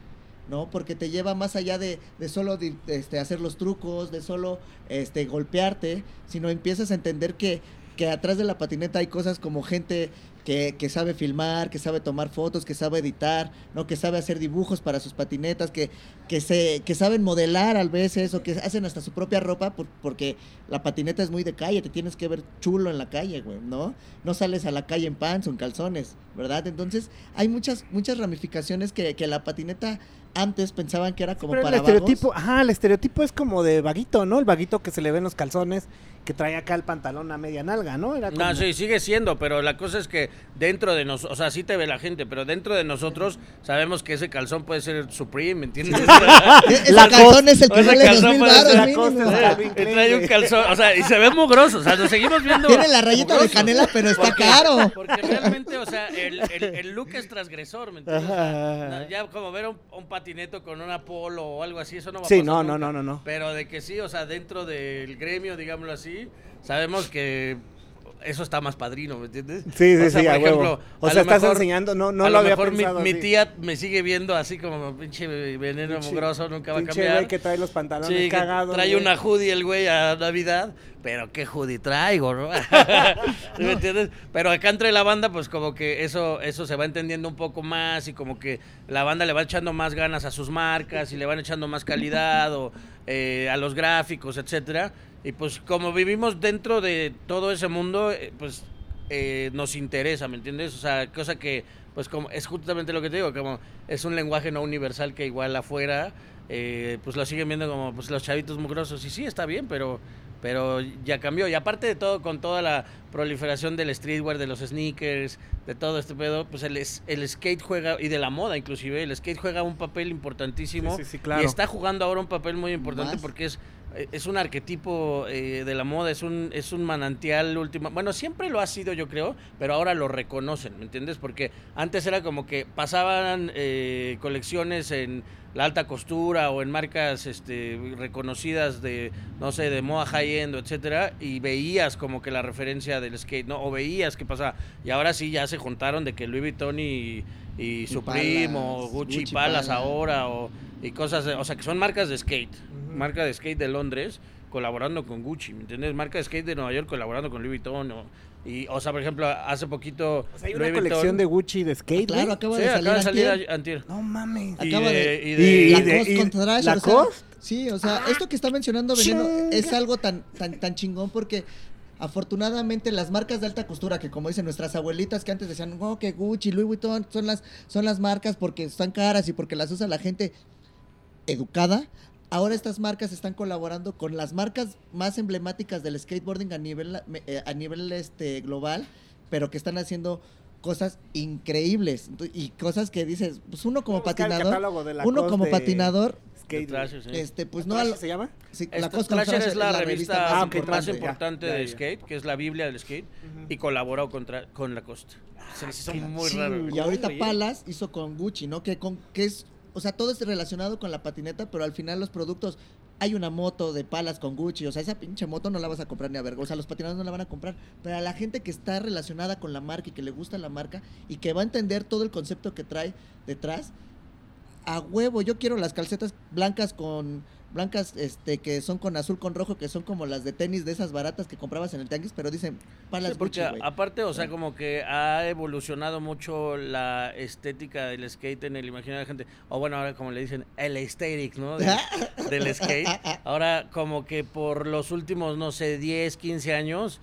¿No? Porque te lleva más allá de, de solo este, hacer los trucos, de solo este, golpearte, sino empiezas a entender que, que atrás de la patineta hay cosas como gente que, que sabe filmar, que sabe tomar fotos, que sabe editar, ¿no? Que sabe hacer dibujos para sus patinetas, que, que, se, que saben modelar a veces o que hacen hasta su propia ropa por- porque la patineta es muy de calle, te tienes que ver chulo en la calle, güey, ¿no? No sales a la calle en pants o en calzones, ¿verdad? Entonces hay muchas, muchas ramificaciones que, que la patineta antes pensaban que era como Pero el para estereotipo, vagos. ajá, el estereotipo es como de vaguito, ¿no? El vaguito que se le ven los calzones, que trae acá el pantalón a media nalga, ¿no? Era como... No, sí, sigue siendo, pero la cosa es que dentro de nosotros, o sea, sí te ve la gente, pero dentro de nosotros sabemos que ese calzón puede ser Supreme, ¿me entiendes? La calzón es el que ese vale dos calzón mil puede ser baros trae un calzón, o sea, y se ve mugroso, o sea, nos seguimos viendo. Tiene la rayita de canela, pero está Porque- caro. Porque realmente, o sea, el, el, el look es transgresor, ¿me entiendes? O sea, no, ya como ver un, un patineto con una polo o algo así, eso no va a Sí, pasar no, no, nunca. no, no, no. Pero de que sí, o sea, dentro del gremio, digámoslo así, sabemos que eso está más padrino, ¿me entiendes? Sí, sí, O sea, sí, por a huevo. ejemplo, O a sea, estás mejor- enseñando, no, no a lo lo mejor mi, pensado mi así. tía me sigue viendo así como pinche veneno Pinche- nunca va a cambiar. güey que trae los pantalones Sí, cagados. trae güey. una hoodie el güey a Navidad, pero qué hoodie traigo, ¿no? ¿Sí ¿Me entiendes? Pero acá entre la banda, pues como que eso, eso se va entendiendo un poco más y como que la banda le va echando más ganas a sus marcas y le van echando más calidad o eh, a los gráficos, etcétera. Y pues como vivimos dentro de todo ese mundo, eh, pues eh, nos interesa, ¿me entiendes? O sea, cosa que, pues como es justamente lo que te digo, como es un lenguaje no universal que igual afuera, eh, pues lo siguen viendo como pues los chavitos mugrosos. Y sí, está bien, pero, pero ya cambió. Y aparte de todo, con toda la proliferación del streetwear, de los sneakers, de todo este pedo, pues el, es- el skate juega, y de la moda inclusive, el skate juega un papel importantísimo. Sí, sí, sí, claro. Y está jugando ahora un papel muy importante Más. porque es es un arquetipo eh, de la moda, es un, es un manantial último. Bueno, siempre lo ha sido, yo creo, pero ahora lo reconocen, ¿me entiendes? Porque antes era como que pasaban eh, colecciones en la alta costura o en marcas este, reconocidas de, no sé, de moda high-end, etcétera, y veías como que la referencia del skate, ¿no? O veías que pasaba. Y ahora sí ya se juntaron de que Louis Vuitton y, y Supreme o Palas, Gucci, Gucci Palas Palas. ahora o y cosas, de- o sea, que son marcas de skate, marca de skate de Londres colaborando con Gucci, ¿me entiendes? Marca de skate de Nueva York colaborando con Louis Vuitton o, y o sea, por ejemplo, hace poquito O sea, hay Louis una colección Vuitton- de Gucci de skate, Claro, güey. acaba Sí, de acaba de salir salir antier. No mames. Y Acaba de- de- y y de- de- Lacoste o sea, ¿Lacoste? sí, o sea, esto que está mencionando Veneno es algo tan, tan, tan chingón porque afortunadamente las marcas de alta costura, que como dicen nuestras abuelitas que antes decían, oh, que Gucci, Louis Vuitton son las, son las marcas porque están caras y porque las usa la gente educada. Ahora estas marcas están colaborando con las marcas más emblemáticas del skateboarding a nivel, eh, a nivel este, global, pero que están haciendo cosas increíbles y cosas que dices, pues uno como patinador, uno como de patinador, skate, güey. Thrasher, sí. este, pues no, ¿Thrasher al- se llama? sí, Lacoste con Thrasher es la revista Ah, más, ya, importante ya, de ya. skate, que es la Biblia del skate, y colaboró con, Tra- con Lacoste. Se les hizo qué muy chido. raro. Y ahorita Oye, Palas hizo con Gucci, ¿no? Que, con, que es, o sea, todo es relacionado con la patineta, pero al final los productos, hay una moto de Palas con Gucci, o sea, esa pinche moto no la vas a comprar ni a verga, o sea, los patinadores no la van a comprar, pero a la gente que está relacionada con la marca y que le gusta la marca y que va a entender todo el concepto que trae detrás, a huevo, yo quiero las calcetas blancas con blancas este que son con azul con rojo que son como las de tenis de esas baratas que comprabas en el tianguis pero dicen palas Sí, porque Gucci, aparte, o sea, como que ha evolucionado mucho la estética del skate en el imaginario de la gente. O bueno, ahora como le dicen, el aesthetic, ¿no? De- del skate. Ahora, como que por los últimos, no sé, 10, 15 años,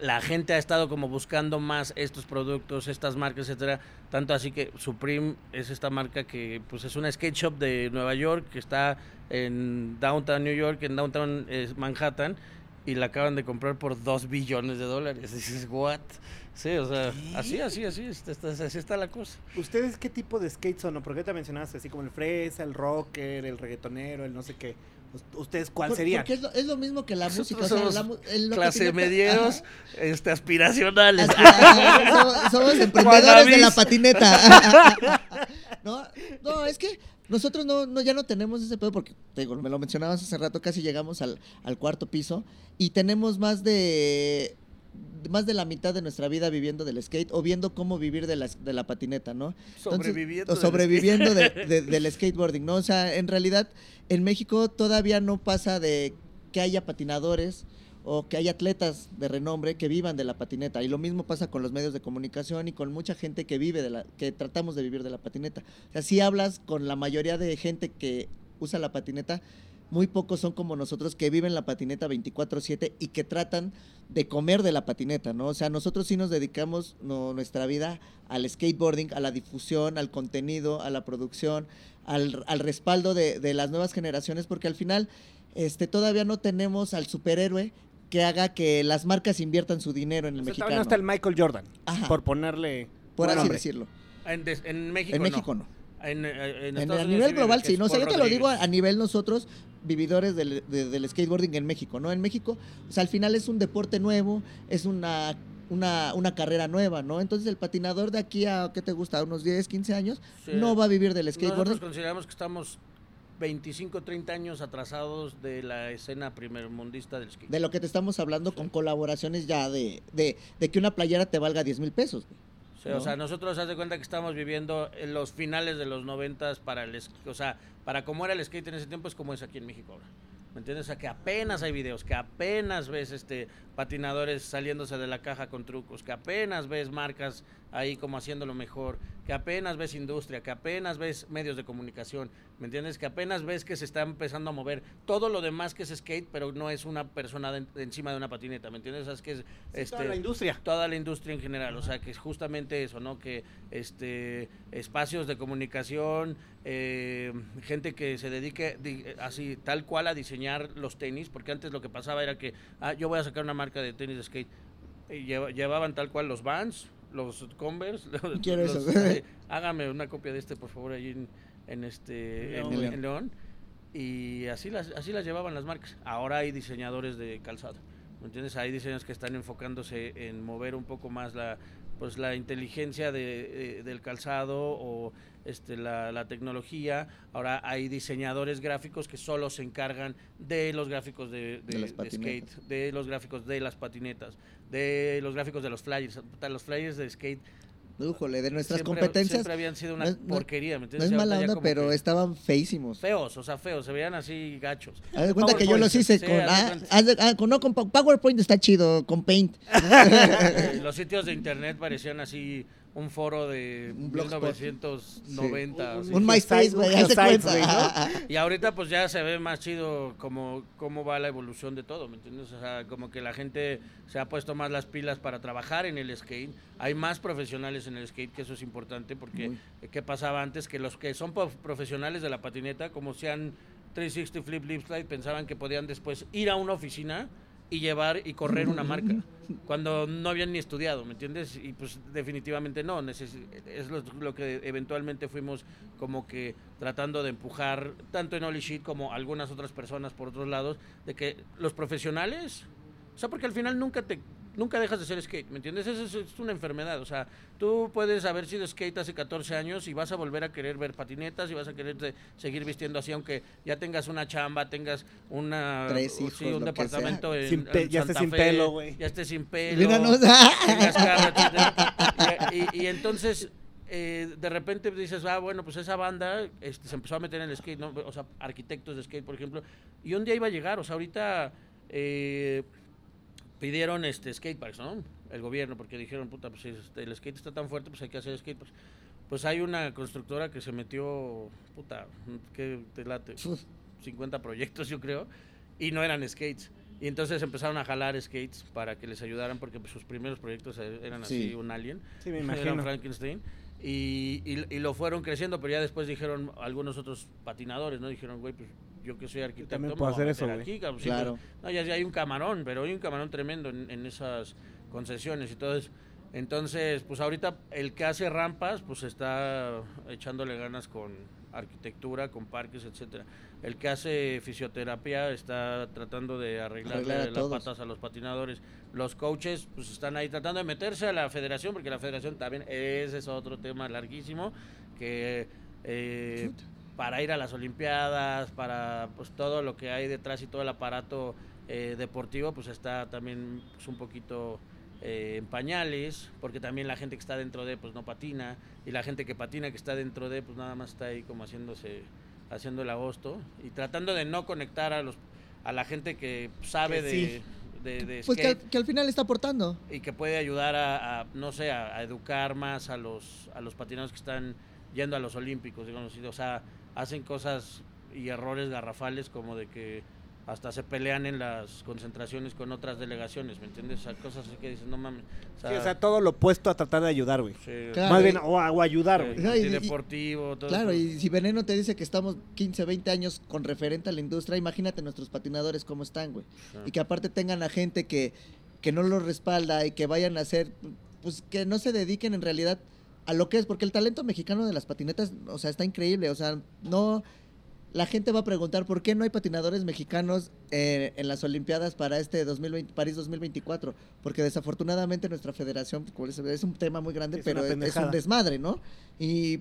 la gente ha estado como buscando más estos productos, estas marcas, etcétera. Tanto así que Supreme es esta marca que, pues, es una skate shop de Nueva York que está en Downtown New York, en Downtown eh, Manhattan, y la acaban de comprar por 2 billones de dólares. Dices, ¿what? Sí, o sea, así, así, así, está- está- así está la cosa. ¿Ustedes qué tipo de skate son? Porque ahorita mencionaste así como el fresa, el rocker, el reggaetonero, el no sé qué. Us- ¿Ustedes cuál Por-? Porque es lo, es lo mismo que la música. O sea, la Clase medieros, este, aspiracionales. Somos, somos emprendedores de la patineta. no, no, es que nosotros no, no, ya no tenemos ese pedo porque, te digo, me lo mencionabas hace rato, casi llegamos al, al cuarto piso y tenemos más de más de la mitad de nuestra vida viviendo del skate o viendo cómo vivir de la, de la patineta, ¿no? Entonces, Sobreviviendo o del sobreviviendo de- de- del skateboarding, ¿no? O sea, en realidad en México todavía no pasa de que haya patinadores o que hay atletas de renombre que vivan de la patineta. Y lo mismo pasa con los medios de comunicación y con mucha gente que vive de la, que tratamos de vivir de la patineta. O sea, si hablas con la mayoría de gente que usa la patineta, muy pocos son como nosotros que viven la patineta 24/7 y que tratan de comer de la patineta, ¿no? O sea, nosotros sí nos dedicamos no, nuestra vida al skateboarding, a la difusión, al contenido, a la producción, al, al respaldo de, de las nuevas generaciones, porque al final este, todavía no tenemos al superhéroe que haga que las marcas inviertan su dinero en el O sea, todavía mexicano. no está el Michael Jordan, Ajá. por ponerle por así nombre. decirlo. En, des- en México En no. México no. En, eh, en En- Estados a nivel global sí, no o sea, yo te lo digo a, a nivel nosotros, vividores del, de- del skateboarding en México, ¿no? En México, o sea, al final es un deporte nuevo, es una, una, una carrera nueva, ¿no? Entonces el patinador de aquí a, ¿qué te gusta? Unos 10, 15 años, Sí. no va a vivir del Nosotros skateboarding. consideramos que estamos 25, 30 años atrasados de la escena primermundista del skate. De lo que te estamos hablando con colaboraciones ya de, de, de que una playera te valga 10 mil pesos. güey. Sí, O sea, nosotros haz de cuenta que estamos viviendo en los finales de los noventas para el o sea, para cómo era el skate en ese tiempo es como es aquí en México ahora. ¿Me entiendes? O sea, que apenas hay videos, que apenas ves este patinadores saliéndose de la caja con trucos, que apenas ves marcas ahí como haciéndolo mejor, que apenas ves industria, que apenas ves medios de comunicación, ¿me entiendes? Que apenas ves que se está empezando a mover todo lo demás que es skate, pero no es una persona de- de encima de una patineta, ¿me entiendes? O sea, es que es este, toda la industria. toda la industria en general, o sea que es justamente eso, ¿no? Que este espacios de comunicación, eh, gente que se dedique di- así tal cual a diseñar los tenis, porque antes lo que pasaba era que ah, yo voy a sacar una marca de tenis de skate y lleva- llevaban tal cual los Vans, los Converse, los- Quiero los- esos. eh, hágame una copia de este por favor allí en, en este León. en, En León. en León y así las así las llevaban las marcas. Ahora hay diseñadores de calzado. ¿Me entiendes? Hay diseños que están enfocándose en mover un poco más la pues la inteligencia de, eh, del calzado o este la, la tecnología. Ahora hay diseñadores gráficos que solo se encargan de los gráficos de, De skate, de los gráficos de las patinetas, de los gráficos de los flyers. Los flyers de skate De nuestras siempre, competencias. siempre habían sido una no es- no- porquería. ¿me No entiendes? es Y mala onda, pero que estaban feísimos. feos, o sea, feos, se veían así gachos. Haz de cuenta que yo los hice sí, con, ah, de- ah, con- no, con PowerPoint está chido, con Paint. Los sitios de internet parecían así un foro de Un blogspot. 1990. Sí. así. Un Un MySpace, güey, un. Y ahorita pues ya se ve más chido como cómo va la evolución de todo, ¿me entiendes? O sea, como que la gente se ha puesto más las pilas para trabajar en el skate. Hay más profesionales en el skate, que eso es importante, porque Muy. ¿qué pasaba antes? Que los que son prof- profesionales de la patineta, como sean 360 Flip Lip Slide, pensaban que podían después ir a una oficina y llevar y correr una marca cuando no habían ni estudiado, ¿me entiendes? Y pues definitivamente no, es lo, lo que eventualmente fuimos como que tratando de empujar tanto en Holy Shit como algunas otras personas por otros lados, de que los profesionales, o sea, porque al final nunca te nunca dejas de ser skate, ¿me entiendes? Eso es, es una enfermedad, o sea, tú puedes haber sido skate hace 14 años y vas a volver a querer ver patinetas y vas a querer de- seguir vistiendo así, aunque ya tengas una chamba, tengas una Tres sí, hijos, un lo que departamento en, Sin en ya estés Santa sin Fe, pelo, güey. Ya estés sin pelo. Carro, y, y- y entonces eh, de repente dices, ah, bueno, pues esa banda este, se empezó a meter en el skate, ¿no? o sea, arquitectos de skate, por ejemplo, y un día iba a llegar, o sea, ahorita eh, pidieron este skateparks, ¿no? El gobierno, porque dijeron, puta, pues este, el skate está tan fuerte, pues hay que hacer skateparks. Pues hay una constructora que se metió, puta, que te late, 50 proyectos yo creo, y no eran skates. Y entonces empezaron a jalar skates para que les ayudaran porque pues, sus primeros proyectos eh, eran así Sí. un alien. Sí, me Eran imagino. Frankenstein. Y, y, y lo fueron creciendo, pero ya después dijeron algunos otros patinadores, ¿no? Dijeron, güey, pues yo que soy arquitecto, también me puedo hacer eso, aquí, cabrón". Sí, Claro. no, ya, ya hay un camarón, pero hay un camarón tremendo en, en esas concesiones y todo eso. Entonces, pues ahorita el que hace rampas, pues está echándole ganas con arquitectura, con parques, etcétera. El que hace fisioterapia está tratando de arreglarle Arreglar las patas a los patinadores. Los coaches, pues están ahí tratando de meterse a la federación, porque la federación también, ese es otro tema larguísimo, que eh, para ir a las Olimpiadas, para pues todo lo que hay detrás y todo el aparato eh, deportivo, pues está también pues, un poquito eh, en pañales, porque también la gente que está dentro de, pues no patina, y la gente que patina que está dentro de, pues nada más está ahí como haciéndose, haciendo el agosto, y tratando de no conectar a los a la gente que sabe Que de sí. de, de Pues que al, skate que al final está aportando. y que puede ayudar a, a, no sé, a, a educar más a los, a los patineros que están yendo a los olímpicos, digamos, o sea, hacen cosas y errores garrafales como de que hasta se pelean en las concentraciones con otras delegaciones, ¿me entiendes? O sea, cosas así que dices, no mames. O Sí, o sea, todo lo opuesto a tratar de ayudar, güey. sí, Claro, Más y- bien, o, o ayudar, güey. Y- antideportivo, todo Claro, eso. y si Veneno te dice que estamos 15, 20 años con referente a la industria, imagínate nuestros patinadores cómo están, güey. Sí. Y que aparte tengan a gente que, que no los respalda y que vayan a hacer, pues que no se dediquen en realidad a lo que es, porque el talento mexicano de las patinetas, o sea, está increíble, o sea, no... La gente va a preguntar por qué no hay patinadores mexicanos eh, en las Olimpiadas para este 2020, París 2024, porque desafortunadamente nuestra federación, es un tema muy grande, Es pero es, un desmadre, ¿no? Y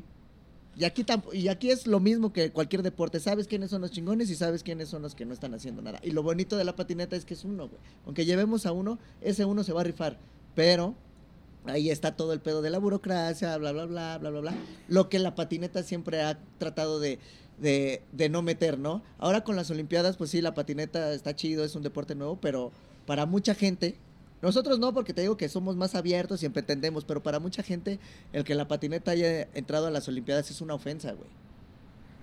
y aquí, y aquí es lo mismo que cualquier deporte. Sabes quiénes son los chingones y sabes quiénes son los que no están haciendo nada. Y lo bonito de la patineta es que es uno, güey. Aunque llevemos a uno, ese uno se va a rifar. Pero ahí está todo el pedo de la burocracia, bla, bla, bla, bla, bla, bla. Lo que la patineta siempre ha tratado de, de, no meter, ¿no? Ahora con las Olimpiadas, pues sí, la patineta está chido, es un deporte nuevo, pero para mucha gente, nosotros no, porque te digo que somos más abiertos y entendemos, pero para mucha gente el que la patineta haya entrado a las Olimpiadas es una ofensa, güey.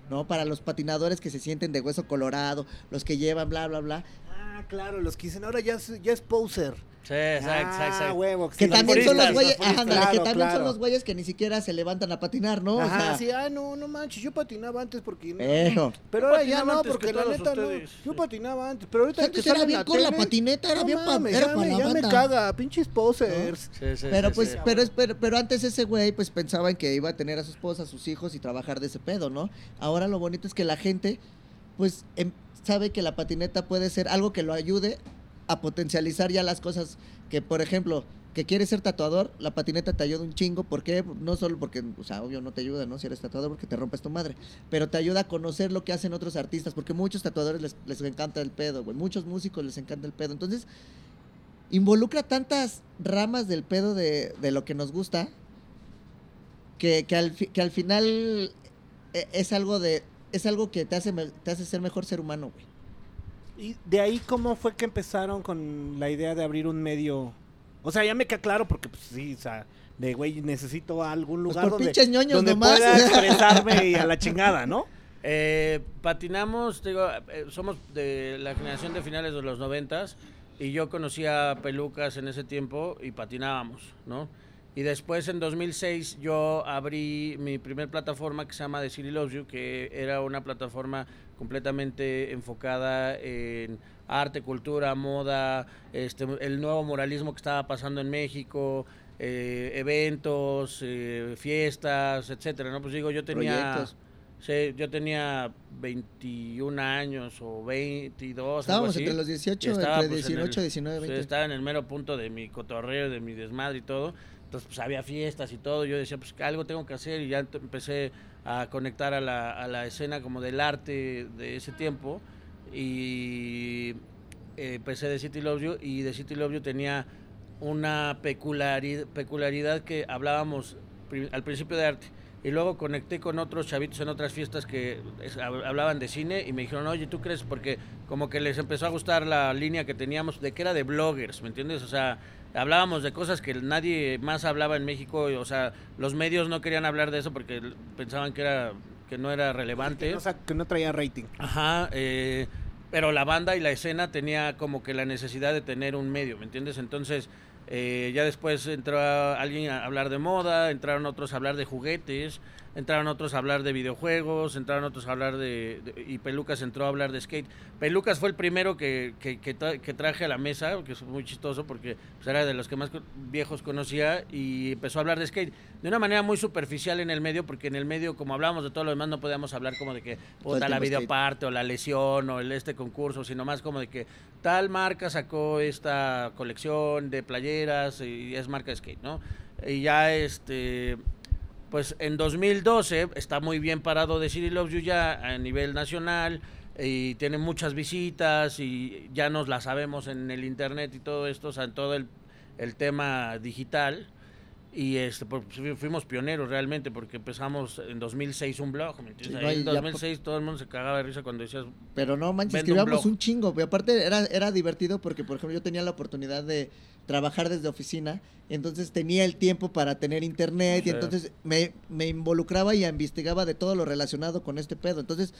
¿No? Para los patinadores que se sienten de hueso colorado, los que llevan bla, bla, bla. Ah, claro, los que dicen, ahora ya es, ya es poser. Sí, exacto, ah, exacto. huevo. Que también son los güeyes, los ajá, que Claro, también son los güeyes que ni siquiera se levantan a patinar, ¿no? O Ajá, sea, sí, ah, no, no manches, yo patinaba antes porque... Pero Yo ahora ya no, porque que la neta no. Yo patinaba antes, pero ahorita Antes era en bien con la patineta, era no bien pa- mames, era ya para me, la ya me caga, pinches posers. Sí, sí, Pero sí, pues, sí. pero, es- pero, pero antes ese güey pues pensaba en que iba a tener a su esposa, a sus hijos y trabajar de ese pedo, ¿no? Ahora lo bonito es que la gente pues em- sabe que la patineta puede ser algo que lo ayude a potencializar ya las cosas que, por ejemplo, que quieres ser tatuador, la patineta te ayuda un chingo, ¿por qué? No solo porque, o sea, obvio no te ayuda, ¿no? Si eres tatuador porque te rompes tu madre, pero te ayuda a conocer lo que hacen otros artistas, porque muchos tatuadores les, les encanta el pedo, muchos músicos les encanta el pedo, entonces involucra tantas ramas del pedo de, de lo que nos gusta que, que, al, que al final eh, es algo de es algo que te hace te hace ser mejor ser humano güey Y de ahí, ¿cómo fue que empezaron con la idea de abrir un medio? O sea, ya me queda claro porque, pues sí, o sea, de güey, necesito algún Pues lugar por donde, ñoños donde nomás. pueda expresarme y a la chingada, ¿no? Eh, patinamos, digo, eh, somos de la generación de finales de los noventas y yo conocía pelucas en ese tiempo y patinábamos, ¿no? Y después en 2006 yo abrí mi primer plataforma que se llama The City Loves You, que era una plataforma completamente enfocada en arte, cultura, moda, este, el nuevo moralismo que estaba pasando en México, eh, eventos, eh, fiestas, etcétera, ¿no? Pues digo, yo tenía... Proyectos. Sí, yo tenía 21 años o 22. algo estábamos así. entre los 18 Estaba, entre pues, en 18 el- 19 sí, 20 estaba en el mero punto de mi cotorreo, de mi desmadre y todo. Entonces, pues había fiestas y todo. Yo decía, pues algo tengo que hacer y ya empecé a conectar a la, a la escena como del arte de ese tiempo. Y eh, empecé de City Loves You y de City Loves You tenía una peculiaridad, peculiaridad que hablábamos al principio de arte. Y luego conecté con otros chavitos en otras fiestas que hablaban de cine y me dijeron, oye, ¿tú crees? Porque como que les empezó a gustar la línea que teníamos de que era de bloggers, ¿me entiendes? O sea, hablábamos de cosas que nadie más hablaba en México, o sea, los medios no querían hablar de eso porque pensaban que era que no era relevante. O sea, que no traía rating. Ajá, eh, pero la banda y la escena tenía como que la necesidad de tener un medio, ¿me entiendes? Entonces, eh, ya después entró alguien a hablar de moda, entraron otros a hablar de juguetes, entraron otros a hablar de videojuegos, entraron otros a hablar de, de- y Pelucas entró a hablar de skate. Pelucas fue el primero que, que, que tra- que traje a la mesa, que es muy chistoso porque pues, era de los que más viejos conocía y empezó a hablar de skate de una manera muy superficial en el medio, porque en el medio, como hablábamos de todo lo demás, no podíamos hablar como de que puta, la videoparte o la lesión o el este concurso, sino más como de que tal marca sacó esta colección de playeras y es marca de skate, ¿no? Y ya este pues en 2012 está muy bien parado de City Loves You ya a nivel nacional y tiene muchas visitas y ya nos la sabemos en el internet y todo esto, o sea, en todo el, el tema digital. Y este, pues, fu- fuimos pioneros realmente porque empezamos en 2006 un blog, ¿me entiendes? No, en ya 2006 todo el mundo se cagaba de risa cuando decías, Pero no manches, un escribíamos blog. un, chingo. Y aparte era, era divertido porque, por ejemplo, yo tenía la oportunidad de trabajar desde oficina. Entonces tenía el tiempo para tener internet. Sí. Y entonces me, me involucraba y investigaba de todo lo relacionado con este pedo. Entonces,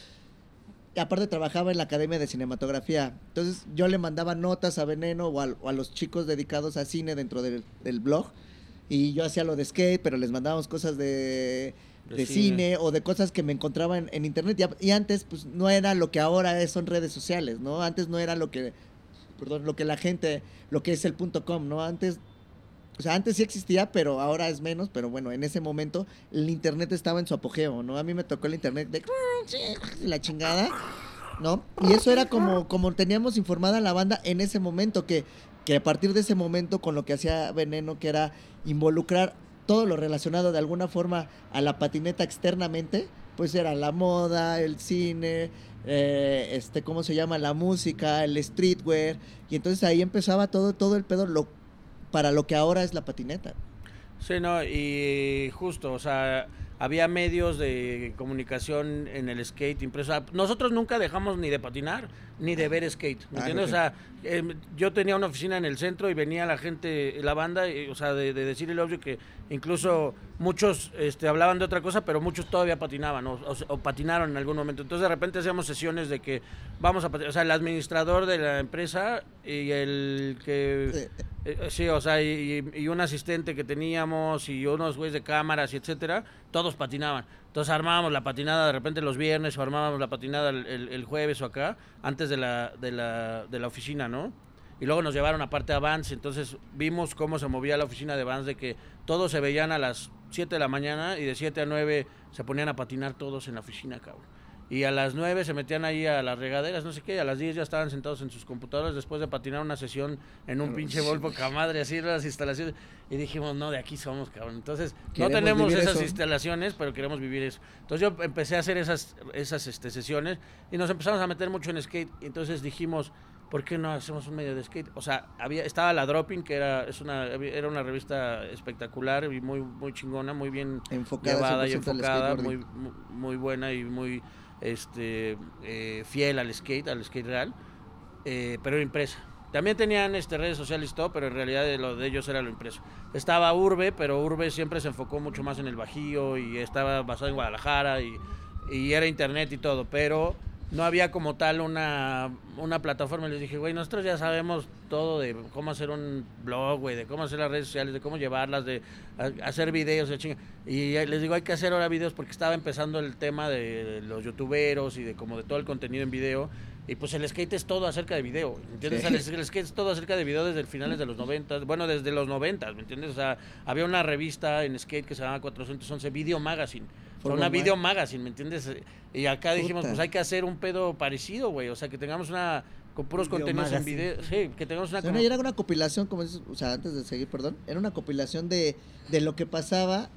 aparte trabajaba en la Academia de Cinematografía. Entonces yo le mandaba notas a Veneno o a, o a los chicos dedicados a cine dentro del, del blog. Y yo hacía lo de skate, pero les mandábamos cosas de, De de cine. cine. o de cosas que me encontraba en, en internet. Y, y antes, pues no era lo que ahora es, son redes sociales, ¿no? Antes no era lo que, perdón, lo que la gente, lo que es el punto com, ¿no? Antes, o sea, antes sí existía, pero ahora es menos. Pero bueno, en ese momento el internet estaba en su apogeo, ¿no? A mí me tocó el internet de la chingada. ¿no? Y eso era como, como teníamos informada la banda en ese momento, que, que a partir de ese momento con lo que hacía Veneno, que era involucrar todo lo relacionado de alguna forma a la patineta externamente, pues era la moda, el cine, eh, este, ¿cómo se llama? La música, el streetwear, y entonces ahí empezaba todo, todo el pedo lo, para lo que ahora es la patineta. Sí, no, y justo, o sea, había medios de comunicación en el skate impreso. Sea, nosotros nunca dejamos ni de patinar ni de ver skate, ¿me Ah, entiendes? O sea, em, yo tenía una oficina en el centro y venía la gente, la banda, y, o sea, de, de decir el obvio que incluso muchos este, hablaban de otra cosa, pero muchos todavía patinaban o, o- o patinaron en algún momento. Entonces de repente hacíamos sesiones de que vamos a patinar, o sea, el administrador de la empresa y el que... Eh, Eh, sí, o sea, y, y- y un asistente que teníamos y unos güeyes de cámaras y etcétera, todos patinaban. Entonces armábamos la patinada de repente los viernes o armábamos la patinada el, el- el jueves o acá, antes de la, de, la, de la oficina, ¿no? Y luego nos llevaron aparte a Vans, entonces vimos cómo se movía la oficina de Vans, de que todos se veían a las 7 de la mañana y de 7 a 9 se ponían a patinar todos en la oficina, cabrón. Y a las 9 se metían ahí a las regaderas, no sé qué, y a las 10 ya estaban sentados en sus computadoras después de patinar una sesión en un pinche Volvo camadre, así en las instalaciones. Y dijimos, no, de aquí somos, cabrón. Entonces, no tenemos esas eso. instalaciones, pero queremos vivir eso. Entonces yo empecé a hacer esas, esas este, sesiones y nos empezamos a meter mucho en skate. Entonces dijimos, ¿por qué no hacemos un medio de skate? O sea, había, estaba la Dropping, que era, es una, era una revista espectacular y muy, muy chingona, muy bien Enfocada llevada y 100% al enfocada, muy, muy, buena y muy este eh, fiel al skate, al skate real, eh, pero impresa. También tenían este, redes sociales y todo, pero en realidad de lo de ellos era lo impreso. Estaba Urbe, pero Urbe siempre se enfocó mucho más en el Bajío y estaba basado en Guadalajara y, y era internet y todo, pero no había como tal una, una plataforma. Les dije, güey, nosotros ya sabemos todo de cómo hacer un blog, güey, de cómo hacer las redes sociales, de cómo llevarlas, de hacer videos, de chinga. Y les digo, hay que hacer ahora videos porque estaba empezando el tema de los youtuberos y de como de todo el contenido en video. Y pues el skate es todo acerca de video, ¿entiendes? Sí. El skate es todo acerca de video desde el finales de los 90, bueno, desde los 90, ¿me entiendes? O sea, había una revista en skate que se llamaba 411 Video Magazine. For una video magazine, ¿me entiendes? Y acá dijimos, pues hay que hacer un pedo parecido, güey. O sea, que tengamos una con puros Video contenidos en video. Sí, que tengamos una O sea, como- era una compilación, como dices, o sea, antes de seguir, perdón, era una compilación de, de lo que pasaba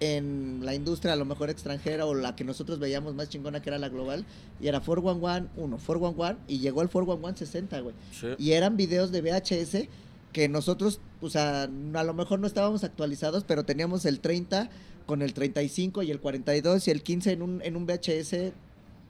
en la industria, a lo mejor extranjera, o la que nosotros veíamos más chingona, que era la global, y era 411, 1, 411, y llegó el 411 60, güey. Sí. Y eran videos de VHS que nosotros, o sea, a lo mejor no estábamos actualizados, pero teníamos el 30 con el 35 y el 42 y el 15 en un, en un VHS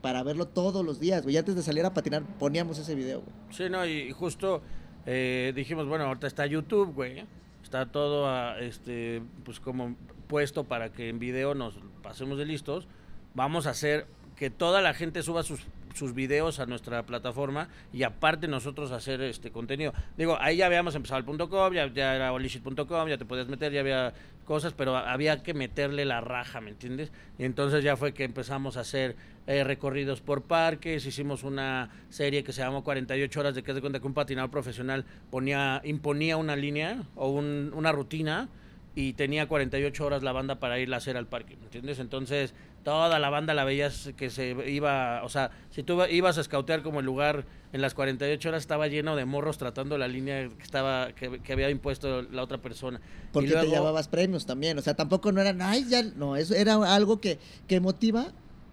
para verlo todos los días, güey. Antes de salir a patinar poníamos ese video, güey. Sí, no, y justo eh, dijimos, bueno, ahorita está YouTube, güey. Está todo, ah, este, pues como puesto para que en video nos pasemos de listos. Vamos a hacer que toda la gente suba sus, sus videos a nuestra plataforma y aparte nosotros hacer este contenido. Digo, ahí ya habíamos empezado el punto .com, ya, ya era olishit.com, ya te podías meter, ya había cosas, pero había que meterle la raja, ¿me entiendes? Y entonces ya fue que empezamos a hacer eh, recorridos por parques, hicimos una serie que se llamó 48 horas de que de cuenta que un patinador profesional ponía, imponía una línea o un- una rutina y tenía 48 horas la banda para ir a hacer al parque, ¿me entiendes? Entonces, toda la banda la veías que se iba, o sea, si tú ibas a escautear como el lugar en las 48 horas estaba lleno de morros tratando la línea que estaba que, que había impuesto la otra persona. Porque Y luego- te llevabas premios también. O sea, tampoco no eran, ay, ya, no, eso era algo que, que motiva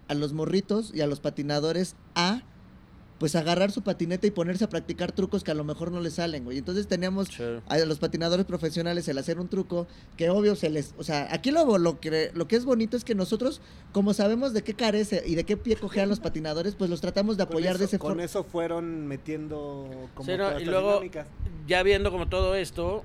a los morritos y a los patinadores a pues agarrar su patineta y ponerse a practicar trucos que a lo mejor no les salen, güey. Entonces teníamos a los patinadores profesionales el hacer un truco que obvio se les, o sea, aquí lo, lo que lo que es bonito es que nosotros como sabemos de qué carece y de qué pie cojean los patinadores, pues los tratamos de apoyar de ese Con eso fueron metiendo como Sí, no, y luego, dinámicas. ya viendo como todo esto,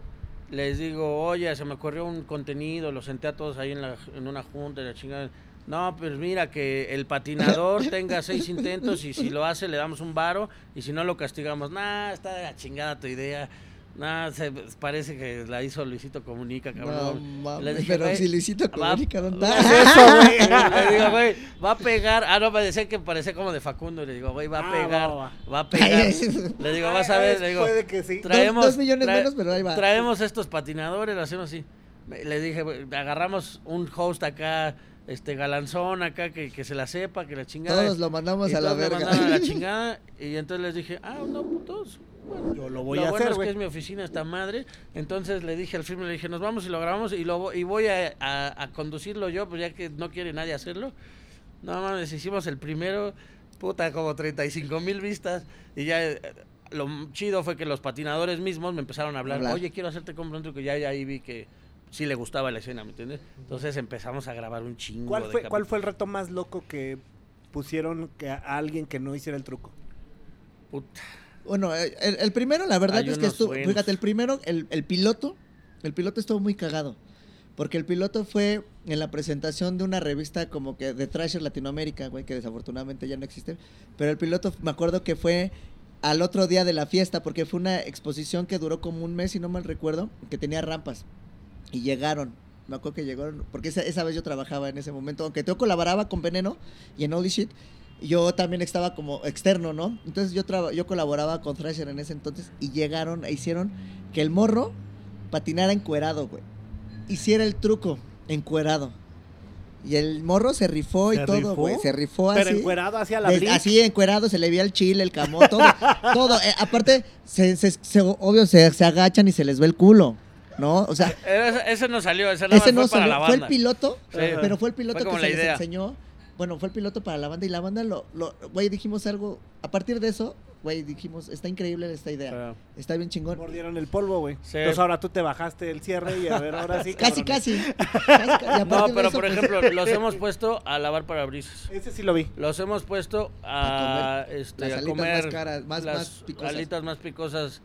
les digo, oye, se me ocurrió un contenido, lo senté a todos ahí en, la, en una junta y la chingada. No, pues mira, que el patinador tenga seis intentos y si lo hace le damos un varo y si no lo castigamos. Nah, está de la chingada tu idea. Nah, se, parece que la hizo Luisito Comunica, No, cabrón. Les dije, pero si Luisito va- comunica, ¿dónde va- está? eso, güey? Le digo, güey, va a pegar. Ah, no, me decía que parecía como de Facundo. Y le digo, güey, va a Ah, pegar. va, va. Va a pegar. Le digo, vas a ver. Le digo, Puede que sí. Dos- traemos. dos millones trae- menos, pero ahí va. Traemos estos patinadores, lo hacemos así. Le dije, güey, agarramos un host acá, este galanzón acá, que, que se la sepa, que la chingada. Todos lo mandamos Y a la verga. a la chingada. Y entonces les dije, ah, no, putos. Bueno, Yo lo voy lo a bueno hacer, es que es mi oficina esta madre. Entonces le dije al filme, le dije, nos vamos y lo grabamos y, lo, y voy a, a- a conducirlo yo, pues ya que no quiere nadie hacerlo. No mames, hicimos el primero, puta, como 35 mil vistas. Y ya eh, lo chido fue que los patinadores mismos me empezaron a hablar. Hablar. Oye, quiero hacerte comprar un truco. Ya, ya ahí vi que sí le gustaba la escena, ¿me entiendes? Entonces empezamos a grabar un chingo. ¿Cuál de fue, ¿Cuál capítulos. fue el reto más loco que pusieron que a alguien que no hiciera el truco? Puta. Bueno, eh, el, el primero, la verdad Hay es que estuvo. buenos. Fíjate, el primero, el, el piloto, el piloto estuvo muy cagado. Porque el piloto fue en la presentación de una revista como que de Trasher Latinoamérica, güey, que desafortunadamente ya no existe. Pero el piloto, me acuerdo que fue al otro día de la fiesta, porque fue una exposición que duró como un mes, si no mal recuerdo, que tenía rampas. Y llegaron. Me acuerdo que llegaron, porque esa, esa vez yo trabajaba en ese momento, aunque yo colaboraba con Veneno y en Holy Shit, yo también estaba como externo, ¿no? Entonces yo traba- yo colaboraba con Thrasher en ese entonces y llegaron e hicieron que el morro patinara encuerado, güey. Hiciera el truco encuerado. Y el morro se rifó y ¿Se todo, güey. Se rifó Pero así. encuerado hacia la Des- blitz. así encuerado, se le veía el chile, el camón, todo. todo. Eh, aparte, se, se- se- obvio, se, se agachan y se les ve el culo, ¿no? O sea, Ese, no salió, ese, nada ese más no fue para salió, la fue el banda. piloto, Sí. pero fue el piloto Fue que se les enseñó. Bueno, fue el piloto para la banda y la banda lo, lo, güey, dijimos algo. A partir de eso, güey, dijimos, está increíble esta idea. Pero- Está bien chingón. Mordieron el polvo, güey. Sí. Entonces ahora tú te bajaste el cierre y a ver, ahora sí. Casi, casi. No, pero eso, por pues, ejemplo, los hemos puesto a lavar parabrisas. Ese sí lo vi. Los hemos puesto a, A comer este, las a alitas comer más caras, más- las más picosas. alitas más picosas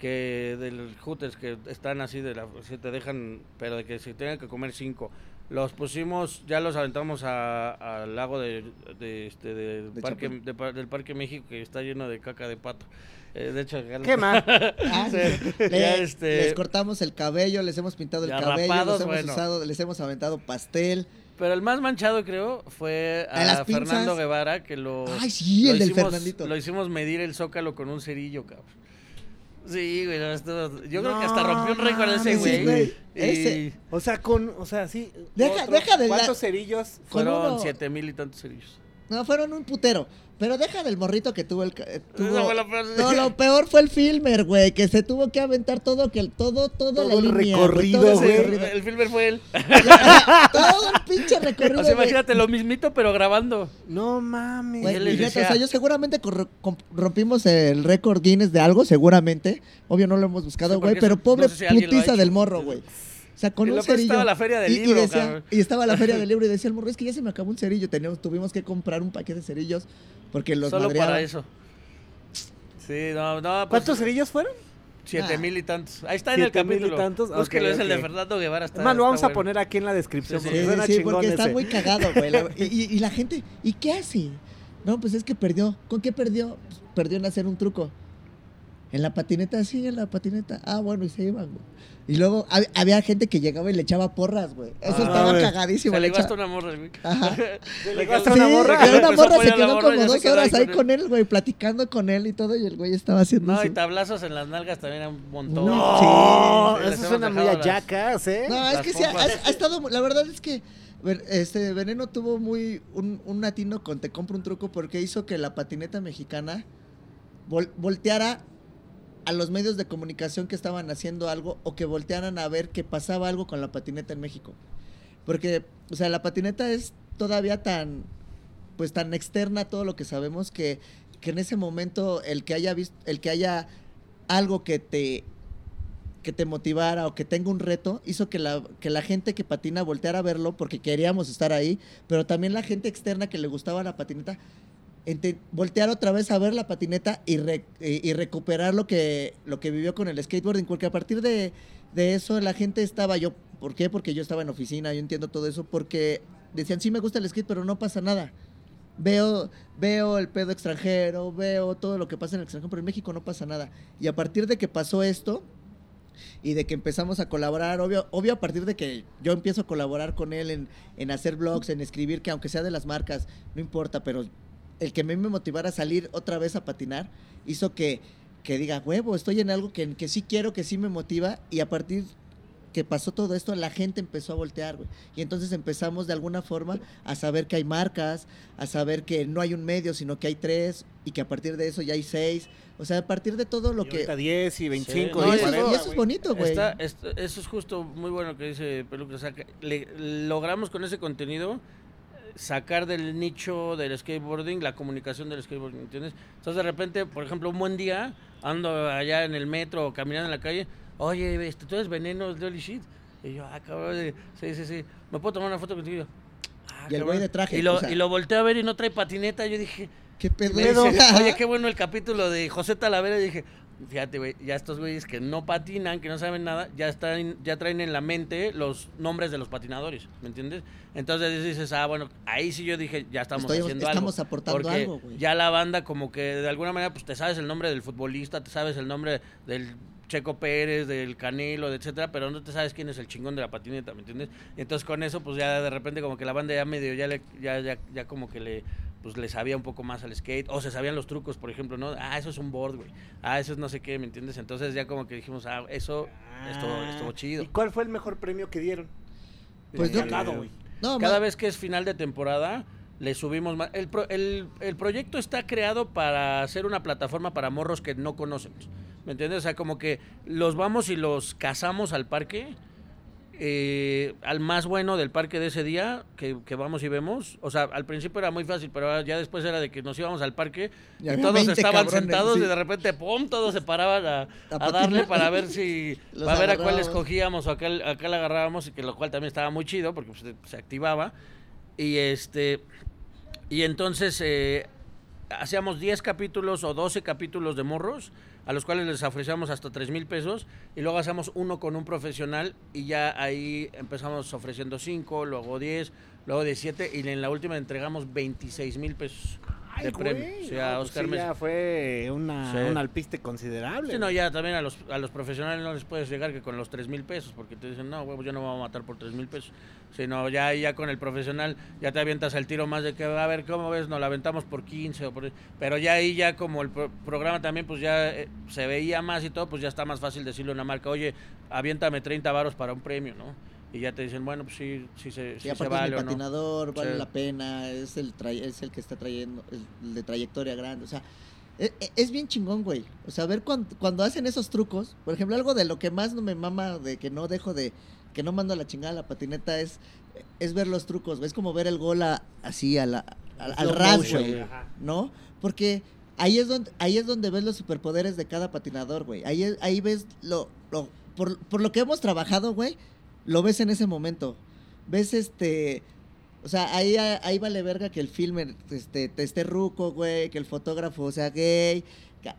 que del Hooters que están así de la si te dejan pero de que se tengan que comer cinco los pusimos ya los aventamos a- al lago de, de, este de De parque del parque México que está lleno de caca de pato Eh, de hecho ¿Qué más? ah, sí. Ya, este- Les cortamos el cabello, les hemos pintado el cabello, rapados, los hemos bueno. usado, les hemos aventado pastel. pero el más manchado creo fue A. Fernando Guevara que lo Ay, sí, lo el del hicimos- Fernandito. Lo hicimos medir el zócalo con un cerillo, cabrón. Sí, güey, no, estuvo- yo creo que hasta rompió un récord ese güey. güey. Ese- O sea, con, o sea, sí. Deja- otro- deja de la- ¿Cuántos cerillos? Fueron uno- siete mil y tantos cerillos. No, fueron un putero. Pero deja del morrito que tuvo el... ca- eh, tuvo- Eso fue lo peor. No, lo peor fue el filmer, güey, que se tuvo que aventar todo, que el, todo, todo, Todo la el línea, recorrido, todo güey. recorrido. el filmer fue él. todo el pinche recorrido. O sea, imagínate lo mismito, pero grabando. No mames. Güey, y decía- o sea, yo seguramente rompimos el récord Guinness de algo, seguramente. Obvio no lo hemos buscado, güey, pero pobre no sé si putiza del morro, güey. Sea, con Y un cerillo. estaba la feria del y, y libro, decía- y estaba la feria del libro y decía el morro, es que ya se me acabó un cerillo. Teníamos, tuvimos que comprar un paquete de cerillos porque los Solo madreaban. para eso. Sí, no, no. pues, ¿Cuántos cerillos fueron? Siete Ah. mil y tantos. Ahí está en el Siete mil y capítulo. tantos, ok, Búsquelo, es el de. Fernando Guevara. Está, Más, lo vamos está a poner aquí en la descripción Sí, sí. porque Sí, porque está ese. muy cagado, güey. la- y, y- y la gente, ¿y qué hace? No, pues es que perdió. ¿Con qué perdió? Pues perdió en hacer un truco. En la patineta, sí, en la patineta. Ah, bueno, y se iban, güey. Y luego hab- había gente que llegaba y le echaba porras, güey. Eso Ah, estaba güey. cagadísimo. Se le echaba- una morra, güey. Ajá. Le Le gasta Sí, una morra. y una a morra se a quedó morra y como dos horas ahí con él, güey, platicando con él y todo, y el güey estaba haciendo No, y su- tablazos en las nalgas también era un montón. No, Sí, eso suena muy a Jackass, ¿eh? No, es Las que sí, ha, pompas. ha estado. La verdad es que este Veneno tuvo muy un, un atino con Te compro un truco porque hizo que la patineta mexicana vol- volteara a los medios de comunicación que estaban haciendo algo o que voltearan a ver que pasaba algo con la patineta en México. Porque, o sea, la patineta es todavía tan, pues tan externa a todo lo que sabemos que que en ese momento el que haya visto, el que haya algo que te que te motivara o que tenga un reto, hizo que la, que la gente que patina volteara a verlo porque queríamos estar ahí, pero también la gente externa que le gustaba la patineta, voltear otra vez a ver la patineta y recuperar lo que, lo que vivió con el skateboarding, porque a partir de, de eso la gente estaba, yo, ¿por qué? Porque yo estaba en oficina, yo entiendo todo eso, porque decían, sí me gusta el skate, pero no pasa nada. Veo, veo el pedo extranjero, veo todo lo que pasa en el extranjero, pero en México no pasa nada. Y a partir de que pasó esto, y de que empezamos a colaborar, obvio, obvio a partir de que yo empiezo a colaborar con él en, en hacer blogs, en escribir, que aunque sea de las marcas, no importa, pero el que a mí me motivara a salir otra vez a patinar, hizo que, que diga, huevo, estoy en algo que, que sí quiero, que sí me motiva, y a partir que pasó todo esto, la gente empezó a voltear, güey. Y entonces empezamos de alguna forma a saber que hay marcas, a saber que no hay un medio, sino que hay tres, y que a partir de eso ya hay seis. O sea, a partir de todo lo Y que... ahorita 10 y 25 No, y eso, 40, y eso es bonito, güey. Está- está- eso es justo muy bueno que dice Peluca. O sea, que le- logramos con ese contenido sacar del nicho del skateboarding la comunicación del skateboarding, ¿entiendes? Entonces de repente, por ejemplo, un buen día, ando allá en el metro o caminando en la calle, oye, este, tú eres veneno de Holy Shit. Y yo, ah, cabrón, sí, sí, sí, ¿me puedo tomar una foto contigo? "Ah, Y el cabrón". güey de traje, Y lo, o sea- y lo volteé a ver y no trae patineta. Yo dije, ¿Qué pedo? dice, oye, qué bueno el capítulo de José Talavera. Y dije, fíjate, güey, ya estos güeyes que no patinan, que no saben nada, ya están, ya traen en la mente los nombres de los patinadores, ¿me entiendes? Entonces dices, ah, bueno, ahí sí yo dije, ya estamos Estoy- haciendo estamos algo. aportando porque algo, güey. Ya la banda como que de alguna manera, pues te sabes el nombre del futbolista, te sabes el nombre del Checo Pérez, del Canelo, etcétera, pero no te sabes quién es el chingón de la patineta, ¿me entiendes? Entonces con eso, pues ya de repente como que la banda ya medio, ya le, ya, ya, ya como que le, pues le sabía un poco más al skate, o se sabían los trucos, por ejemplo, ¿no? Ah, eso es un board, güey. Ah, eso es no sé qué, ¿me entiendes? Entonces ya como que dijimos, ah, eso estuvo, Ah, estuvo chido. ¿Y cuál fue el mejor premio que dieron? Pues yo- Sacado, güey. No, Cada vez que es final de temporada, le subimos más. El, pro- el, el proyecto está creado para ser una plataforma para morros que no conocemos. ¿Me entiendes? O sea, como que los vamos y los cazamos al parque. Eh, al más bueno del parque de ese día, que, que vamos y vemos. O sea, al principio era muy fácil, pero ya después era de que nos íbamos al parque Y y, todos 20 estaban cabrones, sentados sí. y de repente, ¡pum! Todos se paraban a, A a darle para ver si, para ver a cuál escogíamos o a cuál, a cuál agarrábamos, y que lo cual también estaba muy chido porque pues, se, se activaba. Y este y entonces eh, hacíamos 10 capítulos o 12 capítulos de morros, a los cuales les ofrecíamos hasta 3 mil pesos, y luego hacíamos uno con un profesional, y ya ahí empezamos ofreciendo 5, luego 10, luego 17, y en la última entregamos 26 mil pesos de premio. O sea, no, pues Oscar sí, Mesa. ya fue una, Sí. un alpiste considerable. Sí, no, ya también a los, a los profesionales no les puedes llegar que con los 3 mil pesos, porque te dicen, no, huevo, yo no me voy a matar por 3 mil pesos. Sino ya ahí ya con el profesional, ya te avientas el tiro más de que, a ver, ¿cómo ves? Nos la aventamos por 15 o por... Pero ya ahí ya como el pro- programa también, pues ya eh, se veía más y todo, pues ya está más fácil decirle a una marca, oye, aviéntame 30 varos para un premio, ¿no? Y ya te dicen, bueno, pues sí, sí se, sí se aparte vale es mi o no. patinador, vale Sí. la pena, es el, es el que está trayendo, es el de trayectoria grande, o sea, e- e- es, bien chingón, güey. O sea, ver cuando, cuando hacen esos trucos, por ejemplo, algo de lo que más no me mama, de que no dejo de, que no mando a la chingada la patineta, es, es ver los trucos, güey. Es como ver el gol a- así a la- al, ras, güey, ajá. ¿no? Porque ahí es donde, ahí es donde ves los superpoderes de cada patinador, güey. Ahí, es- ahí ves lo, lo por, por lo que hemos trabajado, güey, lo ves en ese momento. Ves este. O sea, ahí, ahí vale verga que el filme este, te esté ruco, güey, que el fotógrafo sea gay.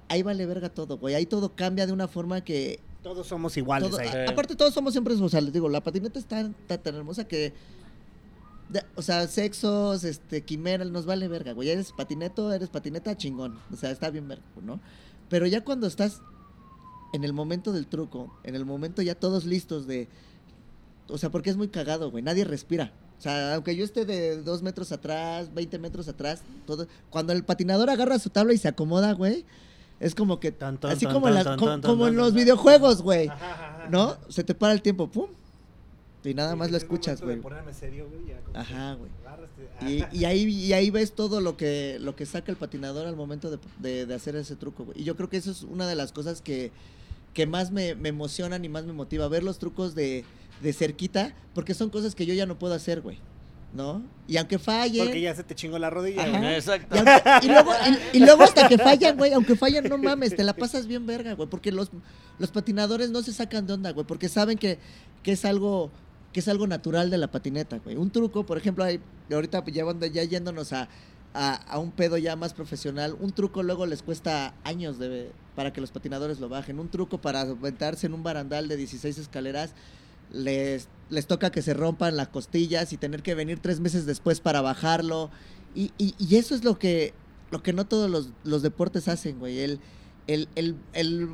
Ahí vale verga todo, güey. Ahí todo cambia de una forma que. Todos somos iguales todo- ahí. a- aparte, todos somos siempre. O sea, les digo, la patineta está, está tan hermosa que. de- o sea, sexos, este, quimera, nos vale verga, güey. Eres patineto, eres patineta, chingón. O sea, está bien verga, ¿no? Pero ya cuando estás en el momento del truco, en el momento ya todos listos de. O sea, porque es muy cagado, güey. Nadie respira. O sea, aunque yo esté de dos metros atrás, 20 metros atrás, todo. Cuando el patinador agarra su tabla y se acomoda, güey, es como que. Tan, tan, así tan, como, tan, las- tan, co- tan, como tan, en los tan. videojuegos, güey. Ajá, ajá, ajá. ¿No? Se te para el tiempo, pum. Y nada más lo Es escuchas, güey. Ajá, güey. Y, y ahí, y ahí ves todo lo que, lo que saca el patinador al momento de, de- de hacer ese truco, güey. Y yo creo que eso es una de las cosas que, que más me, me emocionan y más me motiva. Ver los trucos de, de cerquita, porque son cosas que yo ya no puedo hacer, güey. ¿no? Y aunque falle... Porque ya se te chingó la rodilla. Ajá. güey. Exacto. Y, aunque- y luego, y, y luego hasta que fallan, güey, aunque fallan, no mames, te la pasas bien verga, güey, porque los, los patinadores no se sacan de onda, güey, porque saben que, que es algo que es algo natural de la patineta, güey. Un truco, por ejemplo, hay, ahorita llevando, ya yéndonos a, a, a un pedo ya más profesional, un truco luego les cuesta años de, para que los patinadores lo bajen. Un truco para aventarse en un barandal de 16 escaleras les, les toca que se rompan las costillas y tener que venir tres meses después para bajarlo. Y, y, y eso es lo que, lo que no todos los, los deportes hacen, güey. El, el, el, el,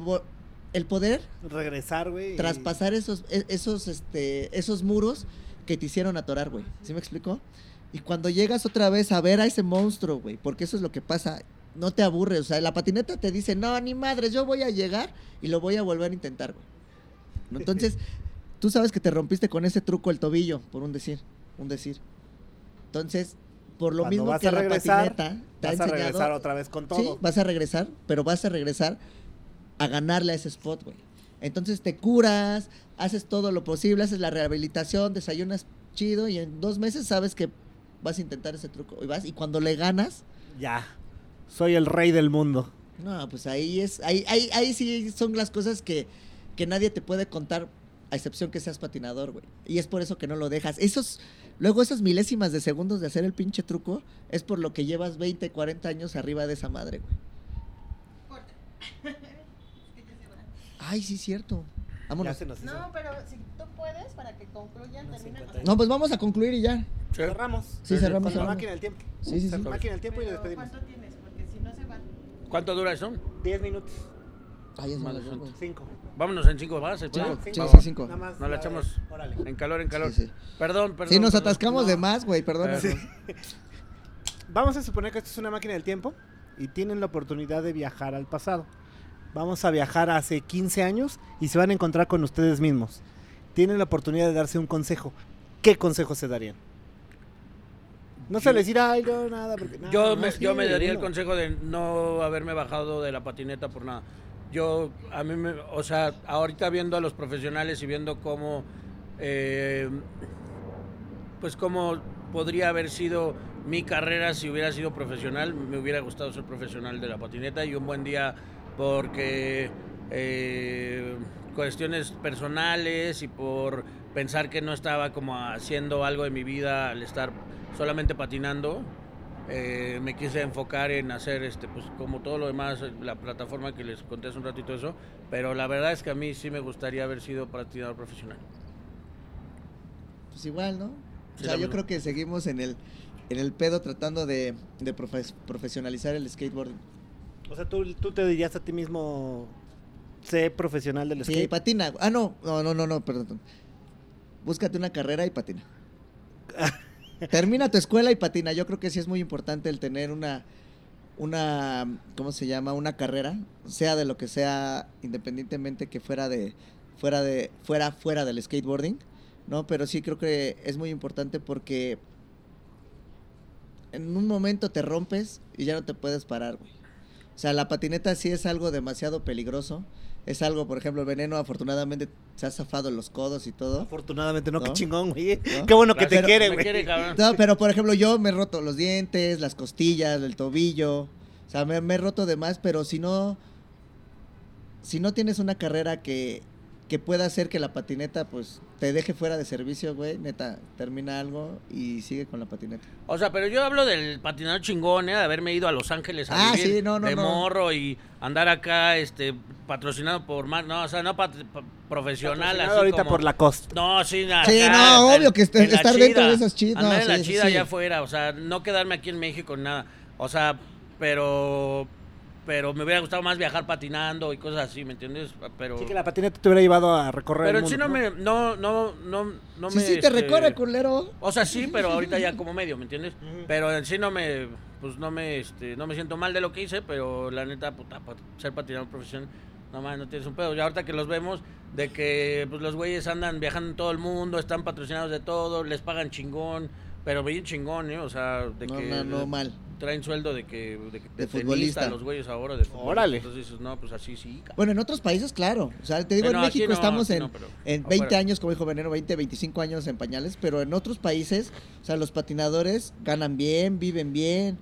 el poder Regresar, güey. traspasar esos, e- esos, este, esos muros que te hicieron atorar, güey. ¿Sí me explicó? Y cuando llegas otra vez a ver a ese monstruo, güey, porque eso es lo que pasa, no te aburres. O sea, la patineta te dice, no, ni madres, yo voy a llegar y lo voy a volver a intentar, güey. ¿No? Entonces, tú sabes que te rompiste con ese truco el tobillo, por un decir, un decir. Entonces, por lo Cuando mismo vas que a la regresar, patineta te ha Vas a regresar otra vez con todo. Sí, vas a regresar, pero vas a regresar a ganarle a ese spot, güey. Entonces te curas, haces todo lo posible, haces la rehabilitación, desayunas chido y en dos meses sabes que vas a intentar ese truco. Y vas, y cuando le ganas, Ya. Soy el rey del mundo. no, pues ahí es, ahí, ahí, ahí sí son las cosas que, que nadie te puede contar, a excepción que seas patinador, güey. Y es por eso que no lo dejas. Esos, luego esas milésimas de segundos de hacer el pinche truco, es por lo que llevas 20, 40 años arriba de esa madre, güey. Corta. Es que ya se va. Ay, sí, cierto. Vámonos. No, pero si tú puedes, para que concluyan, terminen. 50. No, pues vamos a concluir y ya. Sí. Cerramos. Sí, cerramos. Con la máquina del tiempo. Sí, sí, sí. Máquina del tiempo y nos despedimos. ¿Cuánto tienes? Porque si no se van. ¿Cuánto dura eso? 10 minutos. Ay, es malo, santa. güey. 5. Vámonos en cinco bases. Sí, sí, Cinco. sí, cinco. Nada más. Nos la ver, echamos. Órale. En calor, en calor. Sí, sí. Perdón, perdón. Sí, nos perdón. atascamos No. de más, güey, perdón. Eh, Sí. Vamos a suponer que esto es una máquina del tiempo y tienen la oportunidad de viajar al pasado. Vamos a viajar hace 15 años y se van a encontrar con ustedes mismos. Tienen la oportunidad de darse un consejo. ¿Qué consejo se darían? No se les dirá, ay, no, nada. Porque, no, Yo no, me, sí, yo me daría el consejo de no haberme bajado de la patineta por nada. Yo, a mí, me, o sea, ahorita viendo a los profesionales y viendo cómo, eh, pues cómo podría haber sido mi carrera si hubiera sido profesional, me hubiera gustado ser profesional de la patineta y un buen día porque eh, cuestiones personales y por pensar que no estaba como haciendo algo de mi vida al estar solamente patinando, eh, me quise enfocar en hacer este pues como todo lo demás la plataforma que les conté hace un ratito eso pero la verdad es que a mí sí me gustaría haber sido patinador profesional Pues igual, ¿no? O sea, yo misma. creo que seguimos en el, en el pedo tratando de, de profe- profesionalizar el skateboarding. O sea, tú, tú te dirías a ti mismo, sé profesional del Sí, skate. patina. Ah, no, no, no, no, no, perdón. Búscate una carrera y patina. Termina tu escuela y patina. Yo creo que sí es muy importante el tener una, una, ¿cómo se llama? Una carrera, sea de lo que sea, independientemente que fuera de, fuera de, fuera, fuera del skateboarding, ¿no? Pero sí creo que es muy importante porque en un momento te rompes y ya no te puedes parar, güey. O sea, la patineta sí es algo demasiado peligroso. Es algo, por ejemplo, el veneno afortunadamente se ha zafado en los codos y todo. Afortunadamente, no, qué chingón, güey. ¿No? Qué bueno que te quiere, Me güey. quiere. No, pero por ejemplo, yo me he roto los dientes, las costillas, el tobillo. O sea, me, me he roto de más, pero si no. Si no tienes una carrera que, que pueda hacer que la patineta, pues, te deje fuera de servicio, güey, neta, termina algo y sigue con la patineta. O sea, pero yo hablo del patinador chingón, ¿eh? de haberme ido a Los Ángeles a Ah, vivir sí, no, no, de no. morro y andar acá, este, patrocinado por más, no, o sea, no pat- pa- profesional, así ahorita como- por la costa. No, sí, acá, Sí, no, en- obvio que est- en la estar dentro de esas chidas, Andar no, en la sí, sí, chida sí. allá afuera, o sea, no quedarme aquí en México, nada. O sea, pero pero me hubiera gustado más viajar patinando y cosas así, ¿me entiendes? Pero Sí, que la patineta te hubiera llevado a recorrer pero el en sí mundo, no me no no no no sí, me sí, te este, recorre, culero. o sea, sí, pero ahorita ya como medio, ¿me entiendes? Pero en sí no me, pues no me, este, no me siento mal de lo que hice, pero la neta, puta, ser patinador profesional, no más, no tienes un pedo. Ya ahorita que los vemos, de que pues los güeyes andan viajando en todo el mundo, están patrocinados de todo, les pagan chingón, pero bien chingón, ¿eh? O sea, de No, que... no, no, mal. Traen sueldo de que de, que- De tenista, futbolista. los güeyes ahora de futbolista. Órale. Entonces dices, no, pues así sí. Bueno, en otros países, claro. O sea, te digo, en México no, estamos en, no, pero en 20 afuera. años, como dijo Veneno, 20, 25 años en pañales, pero en otros países, o sea, los patinadores ganan bien, viven bien,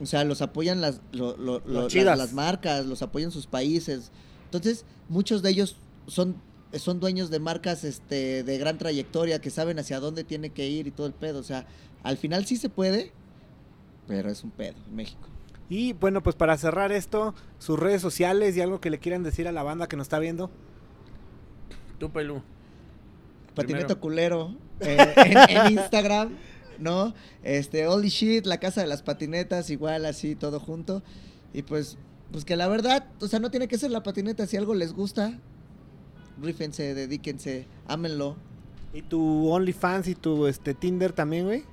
o sea, los apoyan las, lo- lo- lo- las, las marcas, los apoyan sus países. Entonces, muchos de ellos son, son dueños de marcas este, de gran trayectoria, que saben hacia dónde tiene que ir y todo el pedo. O sea, al final sí se puede, pero es un pedo en México. Y bueno, pues para cerrar esto, sus redes sociales y algo que le quieran decir a la banda que nos está viendo. Tú, Pelú. Patineto Primero. culero eh, en, en Instagram, ¿no? Este, Holy Shit, la casa de las patinetas, igual así, todo junto. Y pues, pues que la verdad, o sea, no tiene que ser la patineta, si algo les gusta, rífense, dedíquense, ámenlo. Y tu OnlyFans y tu este Tinder también, güey.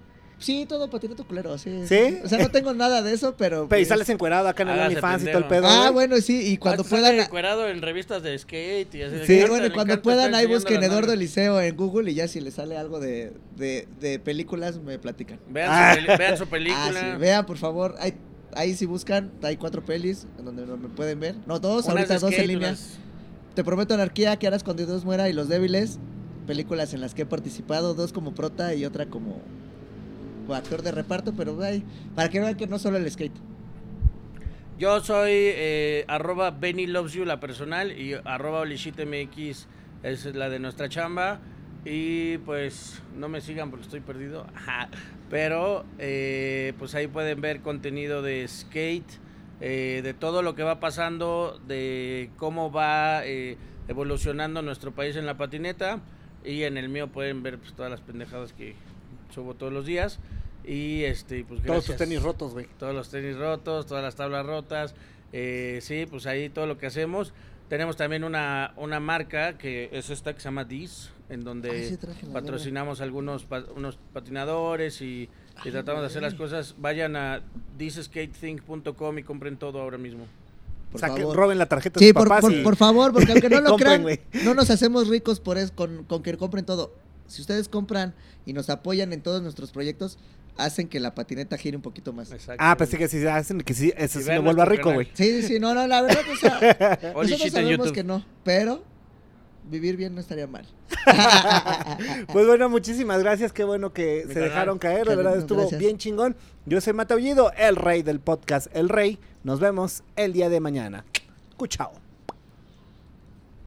Sí, todo patineto culero, sí. ¿Sí? O sea, no tengo nada de eso, pero... Pe- Y pues- sales encuerado acá en el OnlyFans y todo el pedo. Ah, bueno, sí, y cuando Ah, puedan... encuerado en revistas de skate y así. de Sí, bueno, y cuando puedan ahí busquen Eduardo. Eliseo en Google y ya si les sale algo de, de, de películas me platican. Vean, Ah. su, vean su película. Ah, sí, vean por favor, hay, ahí si buscan, hay cuatro pelis en donde no me pueden ver. No, dos, Unas ahorita dos en línea. unas- Te prometo anarquía, que harás cuando Dios muera y los débiles. Películas en las que he participado, dos como prota y otra como actor de reparto, pero ay, para que vean que no solo el skate. Yo soy eh, arroba Benny Loves You, la personal, y arroba MX es la de nuestra chamba. Y pues no me sigan porque estoy perdido. Ajá. Pero eh, pues ahí pueden ver contenido de skate, eh, de todo lo que va pasando, de cómo va eh, evolucionando nuestro país en la patineta. Y en el mío pueden ver pues, todas las pendejadas que subo todos los días. Y este, pues Todos tus gracias. tenis rotos, güey. Todos los tenis rotos, todas las tablas rotas. eh, sí, pues ahí todo lo que hacemos. Tenemos también una, una marca que es esta que se llama Dis, en donde patrocinamos algunos pa- unos patinadores y, y tratamos de hacer las cosas. Vayan a thisskatethink.com y compren todo ahora mismo. Por Saquen- favor. roben la tarjeta Sí, de sus por, papás por- y- por favor, porque aunque no lo crean, no nos hacemos ricos por eso, con, con que compren todo. Si ustedes compran y nos apoyan en todos nuestros proyectos, hacen que la patineta gire un poquito más. Ah, pensé que sí hacen que sí, eso sí me vuelva rico, güey. Sí, sí, sí, no, no, la verdad, o sea, nosotros sabemos YouTube. que no, pero vivir bien no estaría mal. Pues bueno, muchísimas gracias. Qué bueno que Mi se canal. dejaron caer. De verdad estuvo gracias. bien chingón. Yo soy Mataullido, el rey del podcast El Rey. Nos vemos el día de mañana. Cuchao.